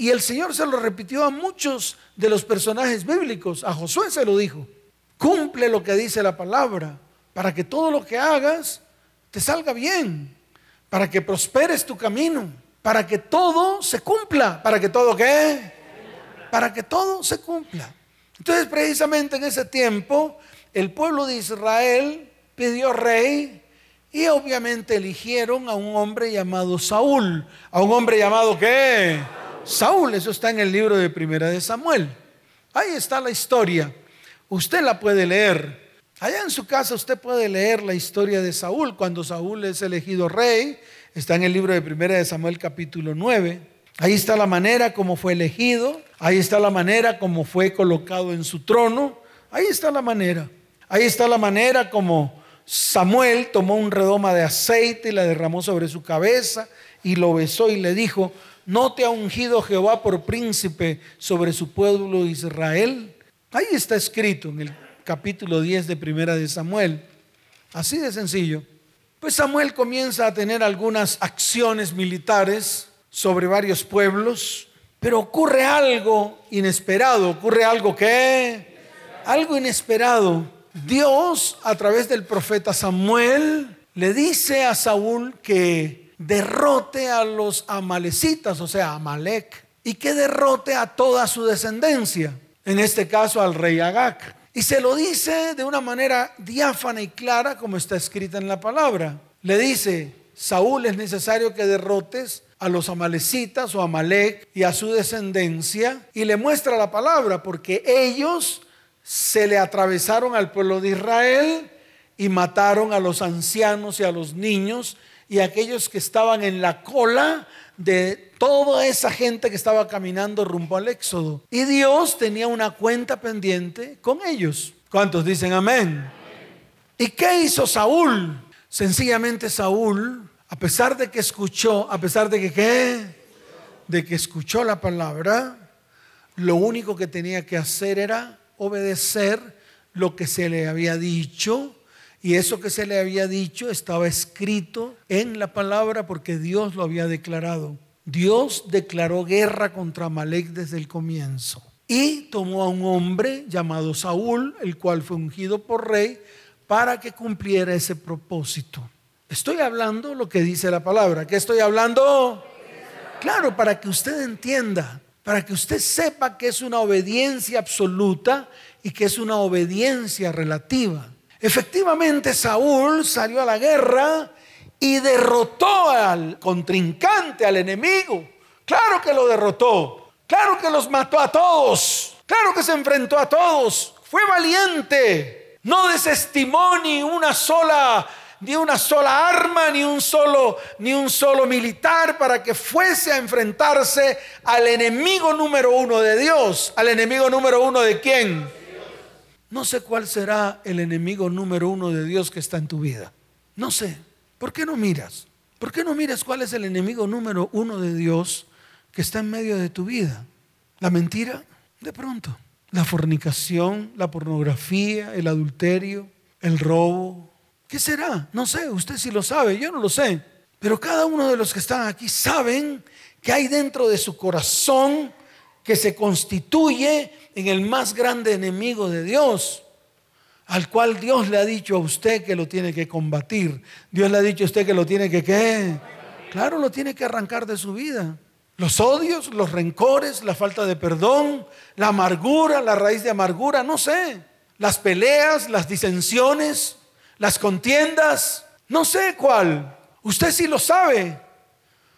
Y el Señor se lo repitió a muchos de los personajes bíblicos. A Josué se lo dijo. Cumple lo que dice la palabra para que todo lo que hagas te salga bien, para que prosperes tu camino para que todo se cumpla. ¿Para que todo qué? Para que todo se cumpla. Entonces, precisamente en ese tiempo, el pueblo de Israel pidió rey y obviamente eligieron a un hombre llamado Saúl. ¿A un hombre llamado qué? Saúl, eso está en el libro de Primera de Samuel. Ahí está la historia. Usted la puede leer. Allá en su casa usted puede leer la historia de Saúl cuando Saúl es elegido rey Está en el libro de Primera de Samuel capítulo 9. Ahí está la manera como fue elegido. Ahí está la manera como fue colocado en su trono. Ahí está la manera. Ahí está la manera como Samuel tomó un redoma de aceite y la derramó sobre su cabeza y lo besó y le dijo, ¿no te ha ungido Jehová por príncipe sobre su pueblo Israel? Ahí está escrito en el capítulo 10 de Primera de Samuel. Así de sencillo. Pues Samuel comienza a tener algunas acciones militares sobre varios pueblos, pero ocurre algo inesperado, ocurre algo que, algo inesperado. Dios a través del profeta Samuel le dice a Saúl que derrote a los amalecitas, o sea, Amalek, y que derrote a toda su descendencia, en este caso al rey Agag. Y se lo dice de una manera diáfana y clara como está escrita en la palabra. Le dice, Saúl es necesario que derrotes a los amalecitas o amalek y a su descendencia y le muestra la palabra porque ellos se le atravesaron al pueblo de Israel y mataron a los ancianos y a los niños y aquellos que estaban en la cola de toda esa gente que estaba caminando rumbo al Éxodo. Y Dios tenía una cuenta pendiente con ellos. ¿Cuántos dicen amén? ¿Y qué hizo Saúl? Sencillamente Saúl, a pesar de que escuchó, a pesar de que qué, de que escuchó la palabra, lo único que tenía que hacer era obedecer lo que se le había dicho y eso que se le había dicho estaba escrito en la palabra porque Dios lo había declarado. Dios declaró guerra contra Amalek desde el comienzo. Y tomó a un hombre llamado Saúl, el cual fue ungido por rey, para que cumpliera ese propósito. Estoy hablando lo que dice la palabra. ¿Qué estoy hablando? Claro, para que usted entienda, para que usted sepa que es una obediencia absoluta y que es una obediencia relativa. Efectivamente, Saúl salió a la guerra y derrotó al contrincante, al enemigo. Claro que lo derrotó. Claro que los mató a todos. Claro que se enfrentó a todos. Fue valiente. No desestimó ni una sola ni una sola arma, ni un solo, ni un solo militar para que fuese a enfrentarse al enemigo número uno de Dios. ¿Al enemigo número uno de quién? No sé cuál será el enemigo número uno de Dios que está en tu vida. No sé. ¿Por qué no miras? ¿Por qué no miras cuál es el enemigo número uno de Dios que está en medio de tu vida? ¿La mentira? De pronto la fornicación, la pornografía, el adulterio, el robo. ¿Qué será? No sé, usted sí lo sabe, yo no lo sé. Pero cada uno de los que están aquí saben que hay dentro de su corazón que se constituye en el más grande enemigo de Dios, al cual Dios le ha dicho a usted que lo tiene que combatir. Dios le ha dicho a usted que lo tiene que qué. Claro, lo tiene que arrancar de su vida. Los odios, los rencores, la falta de perdón, la amargura, la raíz de amargura, no sé. Las peleas, las disensiones, las contiendas, no sé cuál. Usted sí lo sabe.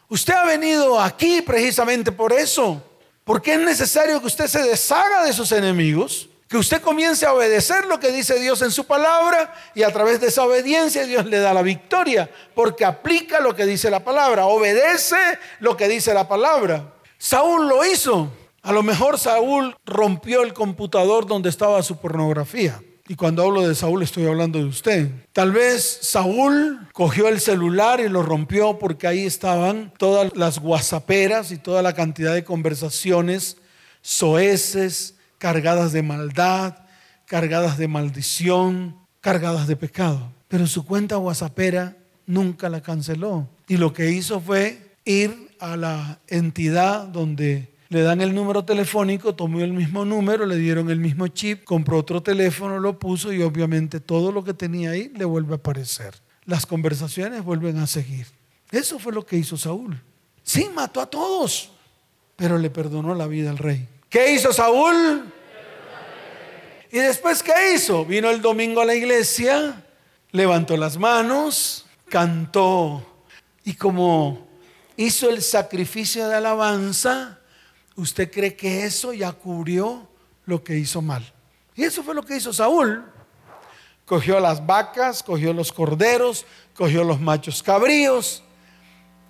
Usted ha venido aquí precisamente por eso. Porque es necesario que usted se deshaga de sus enemigos que usted comience a obedecer lo que dice Dios en su palabra y a través de esa obediencia Dios le da la victoria, porque aplica lo que dice la palabra, obedece lo que dice la palabra. Saúl lo hizo. A lo mejor Saúl rompió el computador donde estaba su pornografía. Y cuando hablo de Saúl estoy hablando de usted. Tal vez Saúl cogió el celular y lo rompió porque ahí estaban todas las guasaperas y toda la cantidad de conversaciones soeces, cargadas de maldad, cargadas de maldición, cargadas de pecado. Pero su cuenta WhatsAppera nunca la canceló. Y lo que hizo fue ir a la entidad donde le dan el número telefónico, tomó el mismo número, le dieron el mismo chip, compró otro teléfono, lo puso y obviamente todo lo que tenía ahí le vuelve a aparecer. Las conversaciones vuelven a seguir. Eso fue lo que hizo Saúl. Sí, mató a todos, pero le perdonó la vida al rey. ¿Qué hizo Saúl? Y después, ¿qué hizo? Vino el domingo a la iglesia, levantó las manos, cantó. Y como hizo el sacrificio de alabanza, ¿usted cree que eso ya cubrió lo que hizo mal? Y eso fue lo que hizo Saúl. Cogió las vacas, cogió los corderos, cogió los machos cabríos.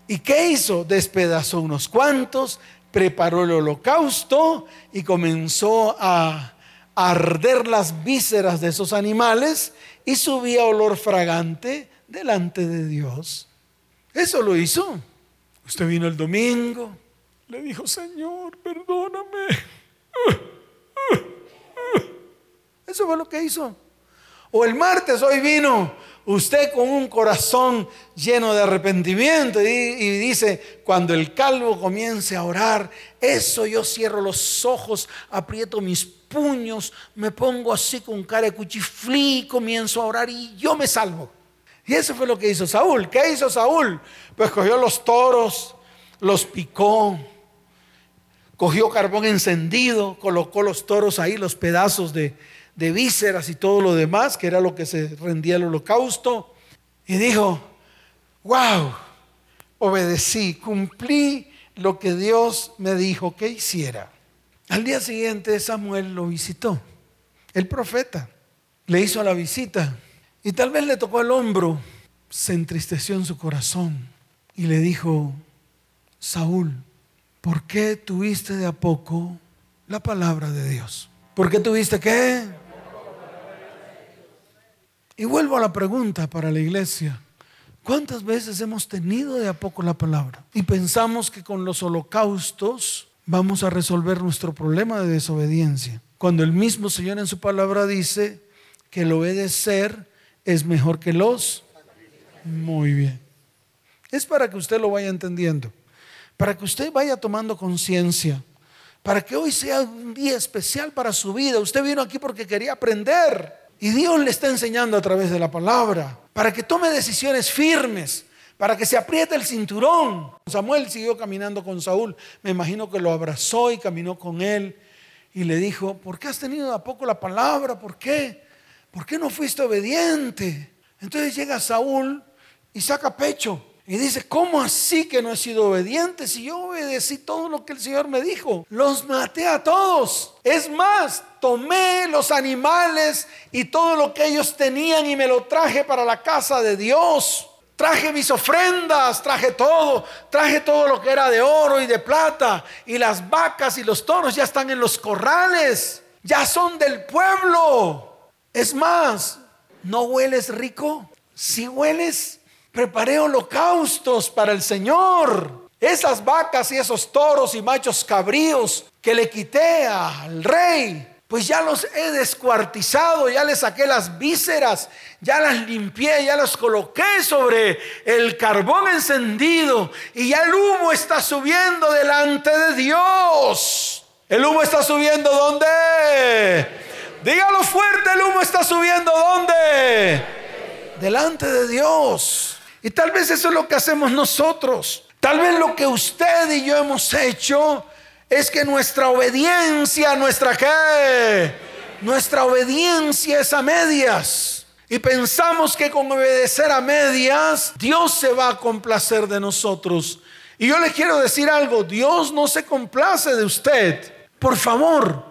¿Y qué hizo? Despedazó unos cuantos, preparó el holocausto y comenzó a arder las vísceras de esos animales y subía olor fragante delante de Dios. Eso lo hizo. Usted vino el domingo, le dijo, Señor, perdóname. Eso fue lo que hizo. O el martes, hoy vino usted con un corazón lleno de arrepentimiento y, dice, cuando el calvo comience a orar, eso yo cierro los ojos, aprieto mis puños, me pongo así con cara de cuchiflí, comienzo a orar y yo me salvo. Y eso fue lo que hizo Saúl. ¿Qué hizo Saúl? Pues cogió los toros, los picó, cogió carbón encendido, colocó los toros ahí, los pedazos de, vísceras y todo lo demás, que era lo que se rendía el holocausto. Y dijo, wow, obedecí, cumplí lo que Dios me dijo que hiciera. Al día siguiente Samuel lo visitó, el profeta, le hizo la visita y tal vez le tocó el hombro, se entristeció en su corazón y le dijo, Saúl, ¿por qué tuviste de a poco la palabra de Dios? ¿Por qué tuviste qué? Y vuelvo a la pregunta para la iglesia. ¿Cuántas veces hemos tenido de a poco la palabra? Y pensamos que con los holocaustos vamos a resolver nuestro problema de desobediencia. Cuando el mismo Señor en su palabra dice que el obedecer es mejor que los. Muy bien. Es para que usted lo vaya entendiendo, para que usted vaya tomando conciencia, para que hoy sea un día especial para su vida. Usted vino aquí porque quería aprender y Dios le está enseñando a través de la palabra, para que tome decisiones firmes para que se apriete el cinturón. Samuel siguió caminando con Saúl. Me imagino que lo abrazó y caminó con él y le dijo, ¿por qué has tenido a poco la palabra? ¿Por qué? ¿Por qué no fuiste obediente? Entonces llega Saúl y saca pecho Y dice, ¿cómo así que no he sido obediente si yo obedecí todo lo que el Señor me dijo? Los maté a todos. Es más, tomé los animales y todo lo que ellos tenían y me lo traje para la casa de Dios. Traje mis ofrendas, traje todo, traje todo lo que era de oro y de plata. Y las vacas y los toros ya están en los corrales, ya son del pueblo. Es más, ¿no hueles rico? Si hueles preparé holocaustos para el Señor. Esas vacas y esos toros y machos cabríos que le quité al rey, pues ya los he descuartizado, ya le saqué las vísceras, ya las limpié, ya las coloqué sobre el carbón encendido y ya el humo está subiendo delante de Dios. El humo está subiendo ¿dónde? Dígalo fuerte, el humo está subiendo ¿dónde? Delante de Dios. Y tal vez eso es lo que hacemos nosotros. Tal vez lo que usted y yo hemos hecho es que nuestra obediencia, nuestra qué, nuestra obediencia es a medias. Y pensamos que con obedecer a medias, Dios se va a complacer de nosotros. Y yo le quiero decir algo, Dios no se complace de usted. Por favor,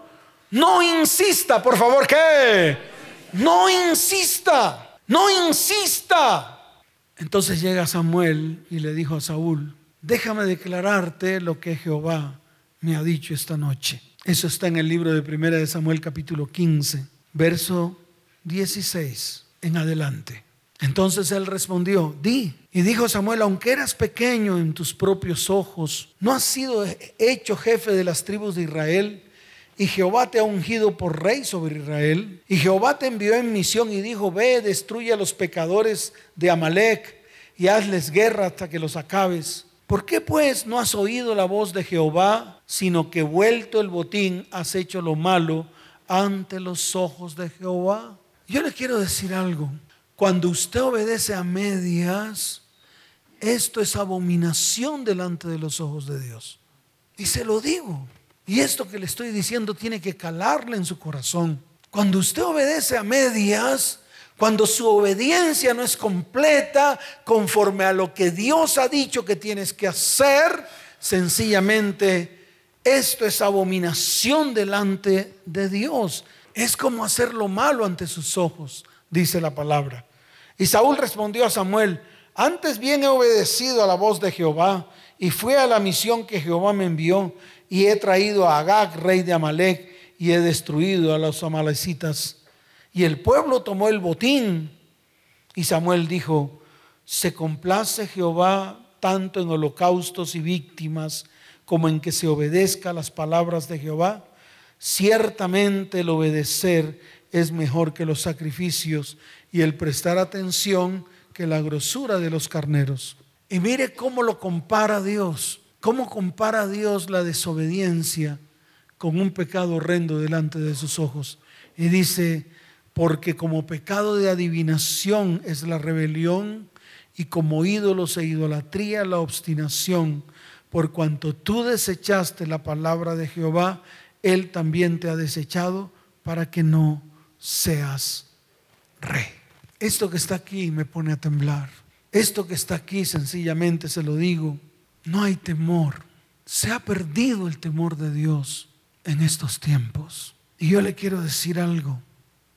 no insista, por favor, ¿qué? No insista, no insista. Entonces llega Samuel y le dijo a Saúl, déjame declararte lo que Jehová me ha dicho esta noche. Eso está en el libro de Primera de Samuel capítulo 15, verso 16 en adelante. Entonces él respondió, di. Y dijo Samuel, aunque eras pequeño en tus propios ojos, ¿no has sido hecho jefe de las tribus de Israel? Y Jehová te ha ungido por rey sobre Israel. Y Jehová te envió en misión y dijo, ve, destruye a los pecadores de Amalek y hazles guerra hasta que los acabes. ¿Por qué pues no has oído la voz de Jehová, sino que vuelto el botín has hecho lo malo ante los ojos de Jehová? Yo le quiero decir algo. Cuando usted obedece a medias, esto es abominación delante de los ojos de Dios. Y se lo digo. Y esto que le estoy diciendo tiene que calarle en su corazón. Cuando usted obedece a medias, cuando su obediencia no es completa conforme a lo que Dios ha dicho que tienes que hacer, sencillamente esto es abominación delante de Dios. Es como hacer lo malo ante sus ojos, dice la palabra. Y Saúl respondió a Samuel, antes bien he obedecido a la voz de Jehová y fui a la misión que Jehová me envió y he traído a Agag, rey de Amalek, y he destruido a los amalecitas. Y el pueblo tomó el botín. Y Samuel dijo, se complace Jehová tanto en holocaustos y víctimas como en que se obedezca las palabras de Jehová. Ciertamente el obedecer es mejor que los sacrificios y el prestar atención que la grosura de los carneros. Y mire cómo lo compara Dios. ¿Cómo compara Dios la desobediencia con un pecado horrendo delante de sus ojos? Y dice, porque como pecado de adivinación es la rebelión y como ídolos e idolatría la obstinación, por cuanto tú desechaste la palabra de Jehová, Él también te ha desechado para que no seas rey. Esto que está aquí me pone a temblar. Esto que está aquí sencillamente se lo digo no hay temor. Se ha perdido el temor de Dios en estos tiempos. Y yo le quiero decir algo.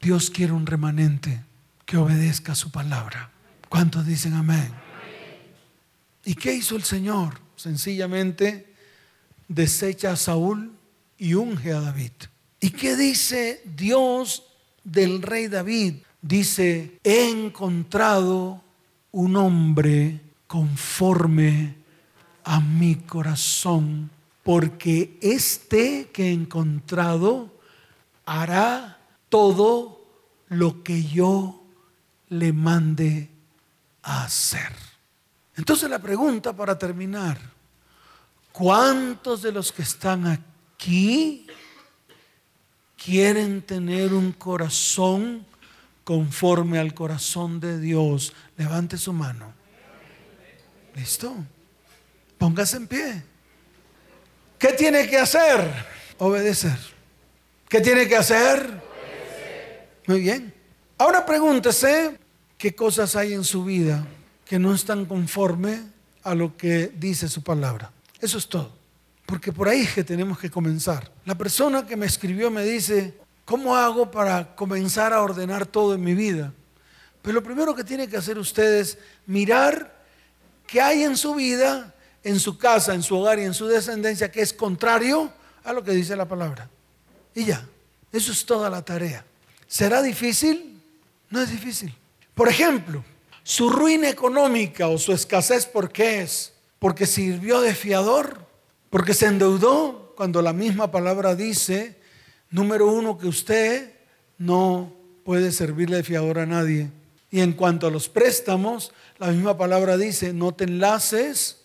Dios quiere un remanente que obedezca su palabra. ¿Cuántos dicen amén? ¿Y qué hizo el Señor? Sencillamente desecha a Saúl y unge a David. ¿Y qué dice Dios del rey David? Dice, he encontrado un hombre conforme a mi corazón, porque este que he encontrado hará todo lo que yo le mande a hacer. Entonces la pregunta para terminar, ¿cuántos de los que están aquí quieren tener un corazón conforme al corazón de Dios? Levante su mano. ¿Listo? Póngase en pie. ¿Qué tiene que hacer? Obedecer. ¿Qué tiene que hacer? Muy bien. Ahora pregúntese qué cosas hay en su vida que no están conforme a lo que dice su palabra. Eso es todo. Porque por ahí es que tenemos que comenzar. La persona que me escribió me dice, ¿cómo hago para comenzar a ordenar todo en mi vida? Pues lo primero que tiene que hacer usted es mirar qué hay en su vida, en su casa, en su hogar y en su descendencia que es contrario a lo que dice la palabra. Y ya, eso es toda la tarea. ¿Será difícil? No es difícil. Por ejemplo, su ruina económica o su escasez, ¿por qué es? Porque sirvió de fiador, porque se endeudó, cuando la misma palabra dice, número uno, que usted no puede servirle de fiador a nadie. Y en cuanto a los préstamos, la misma palabra dice, no te enlaces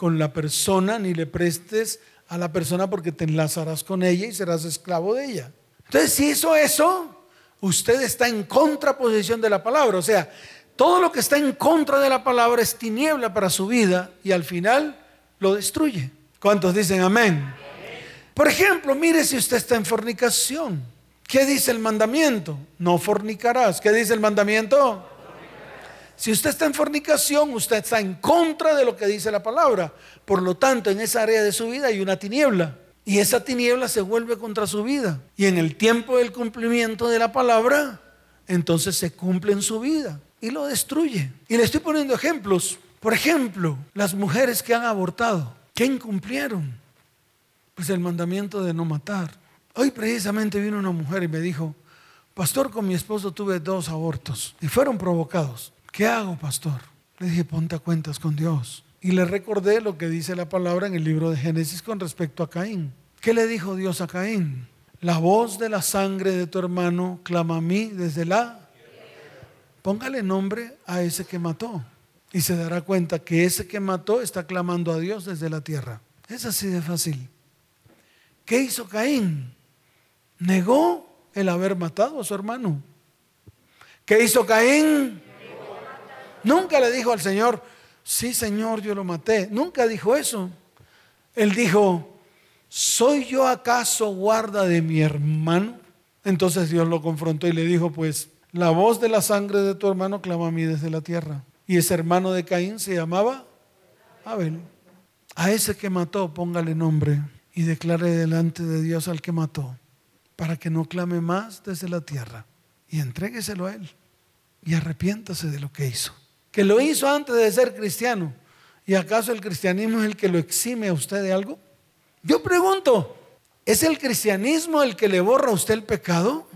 con la persona ni le prestes a la persona porque te enlazarás con ella y serás esclavo de ella. Entonces, si hizo eso, usted está en contraposición de la palabra. O sea, todo lo que está en contra de la palabra es tiniebla para su vida y al final lo destruye. ¿Cuántos dicen amén? Por ejemplo, mire si usted está en fornicación. ¿Qué dice el mandamiento? No fornicarás. ¿Qué dice el mandamiento? Si usted está en fornicación, usted está en contra de lo que dice la palabra. Por lo tanto, en esa área de su vida hay una tiniebla. Y esa tiniebla se vuelve contra su vida. Y en el tiempo del cumplimiento de la palabra, entonces se cumple en su vida y lo destruye. Y le estoy poniendo ejemplos. Por ejemplo, las mujeres que han abortado, ¿qué incumplieron? Pues el mandamiento de no matar. Hoy precisamente vino una mujer y me dijo, pastor, con mi esposo tuve dos abortos y fueron provocados. ¿Qué hago, pastor? Le dije, ponte a cuentas con Dios. Y le recordé lo que dice la palabra en el libro de Génesis con respecto a Caín. ¿Qué le dijo Dios a Caín? La voz de la sangre de tu hermano clama a mí desde la... Póngale nombre a ese que mató. Y se dará cuenta que ese que mató está clamando a Dios desde la tierra. Es así de fácil. ¿Qué hizo Caín? negó el haber matado a su hermano. ¿Qué hizo Caín? Nunca le dijo al Señor, sí Señor, yo lo maté. Nunca dijo eso. Él dijo, ¿soy yo acaso guarda de mi hermano? Entonces Dios lo confrontó y le dijo, pues la voz de la sangre de tu hermano clama a mí desde la tierra. Y ese hermano de Caín se llamaba Abel. A ese que mató, póngale nombre y declare delante de Dios al que mató para que no clame más desde la tierra. Y entrégueselo a Él. Y arrepiéntase de lo que hizo. Que lo hizo antes de ser cristiano. ¿Y acaso el cristianismo es el que lo exime a usted de algo? Yo pregunto, ¿es el cristianismo el que le borra a usted el pecado?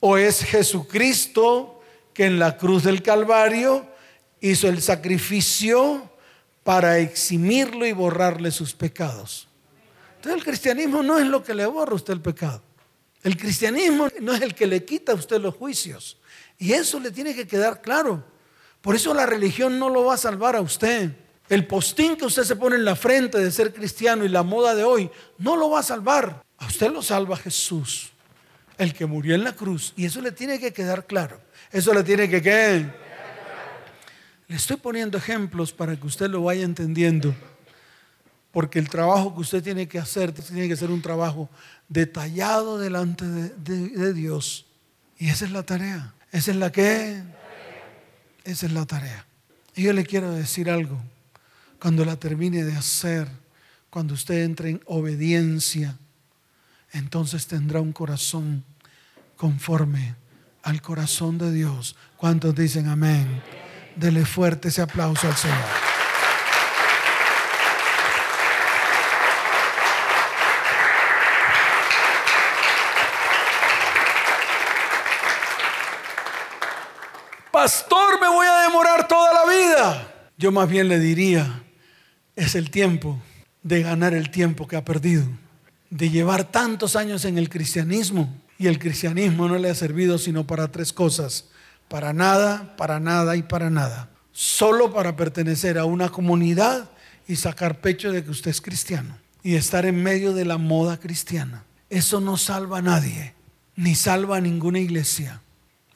¿O es Jesucristo que en la cruz del Calvario hizo el sacrificio para eximirlo y borrarle sus pecados? Entonces el cristianismo no es lo que le borra a usted el pecado. El cristianismo no es el que le quita a usted los juicios. Y eso le tiene que quedar claro. Por eso la religión no lo va a salvar a usted. El postín que usted se pone en la frente de ser cristiano y la moda de hoy no lo va a salvar. A usted lo salva Jesús, el que murió en la cruz. Y eso le tiene que quedar claro. Eso le tiene que quedar. Le estoy poniendo ejemplos para que usted lo vaya entendiendo. Porque el trabajo que usted tiene que hacer tiene que ser un trabajo detallado delante de, Dios. Y esa es la tarea. Esa es la que. Esa es la tarea. Y yo le quiero decir algo. Cuando la termine de hacer, cuando usted entre en obediencia, entonces tendrá un corazón conforme al corazón de Dios. ¿Cuántos dicen amén? Dele fuerte ese aplauso al Señor. pastor, toda la vida. Yo más bien le diría, es el tiempo de ganar el tiempo que ha perdido, de llevar tantos años en el cristianismo y el cristianismo no le ha servido sino para tres cosas, para nada, para nada y para nada. Solo para pertenecer a una comunidad y sacar pecho de que usted es cristiano y estar en medio de la moda cristiana. Eso no salva a nadie, ni salva a ninguna iglesia.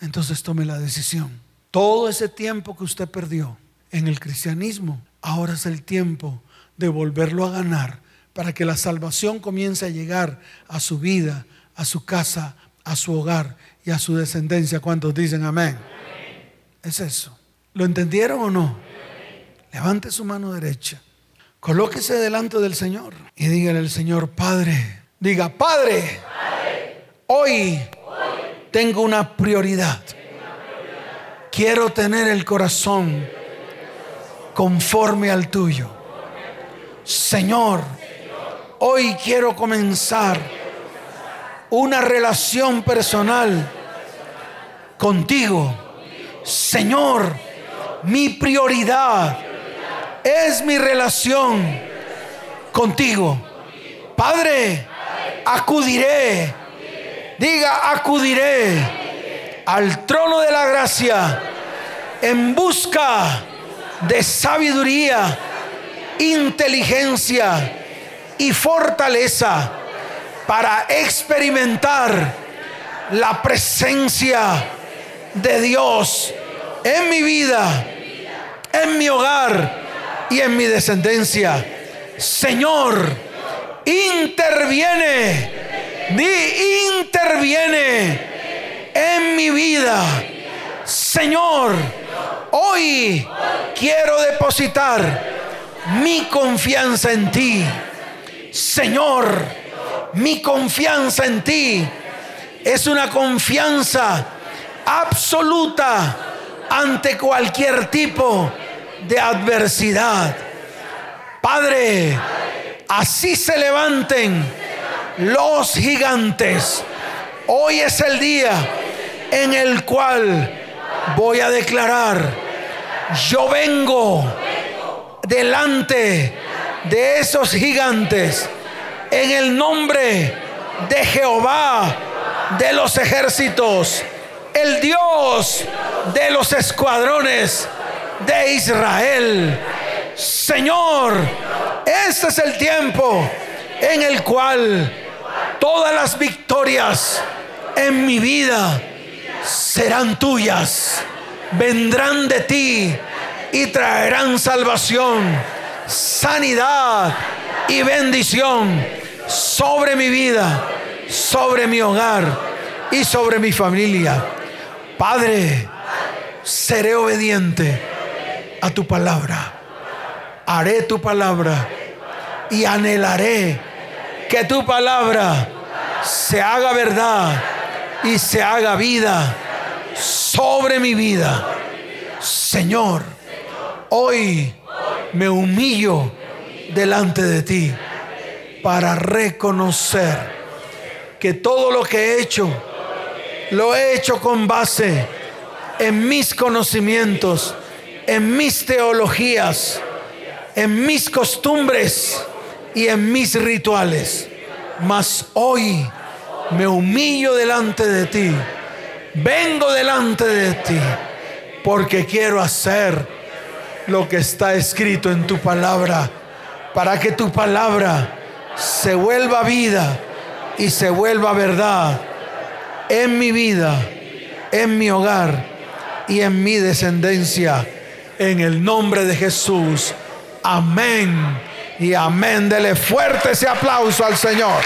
Entonces tome la decisión todo ese tiempo que usted perdió en el cristianismo, ahora es el tiempo de volverlo a ganar para que la salvación comience a llegar a su vida, a su casa, a su hogar y a su descendencia. ¿Cuántos dicen amén? Es eso. ¿Lo entendieron o no? Levante su mano derecha. Colóquese delante del Señor y dígale al Señor, Padre, diga, Padre, hoy, tengo una prioridad. Quiero tener el corazón conforme al tuyo. Señor, hoy quiero comenzar una relación personal contigo. Señor, mi prioridad es mi relación contigo. Padre, acudiré. Diga, acudiré al trono de la gracia en busca de sabiduría, inteligencia y fortaleza para experimentar la presencia de Dios en mi vida, en mi hogar y en mi descendencia. Señor, interviene, di interviene en mi vida. Señor, hoy quiero depositar mi confianza en ti. Señor, mi confianza en ti es una confianza absoluta ante cualquier tipo de adversidad. Padre, así se levanten los gigantes. Hoy es el día en el cual voy a declarar, yo vengo delante de esos gigantes en el nombre de Jehová de los ejércitos, el Dios de los escuadrones de Israel. Señor, este es el tiempo en el cual todas las victorias en mi vida serán tuyas, vendrán de ti y traerán salvación, sanidad y bendición sobre mi vida, sobre mi hogar y sobre mi familia. Padre, seré obediente a tu palabra. Haré tu palabra y anhelaré que tu palabra se haga verdad y se haga vida sobre mi vida. Señor, hoy me humillo delante de ti para reconocer que todo lo que he hecho, lo he hecho con base en mis conocimientos en mis teologías, en mis costumbres y en mis rituales. Mas hoy me humillo delante de ti. Vengo delante de ti porque quiero hacer lo que está escrito en tu palabra para que tu palabra se vuelva vida y se vuelva verdad en mi vida, en mi hogar y en mi descendencia en el nombre de Jesús. Amén y amén. Dele fuerte ese aplauso al Señor.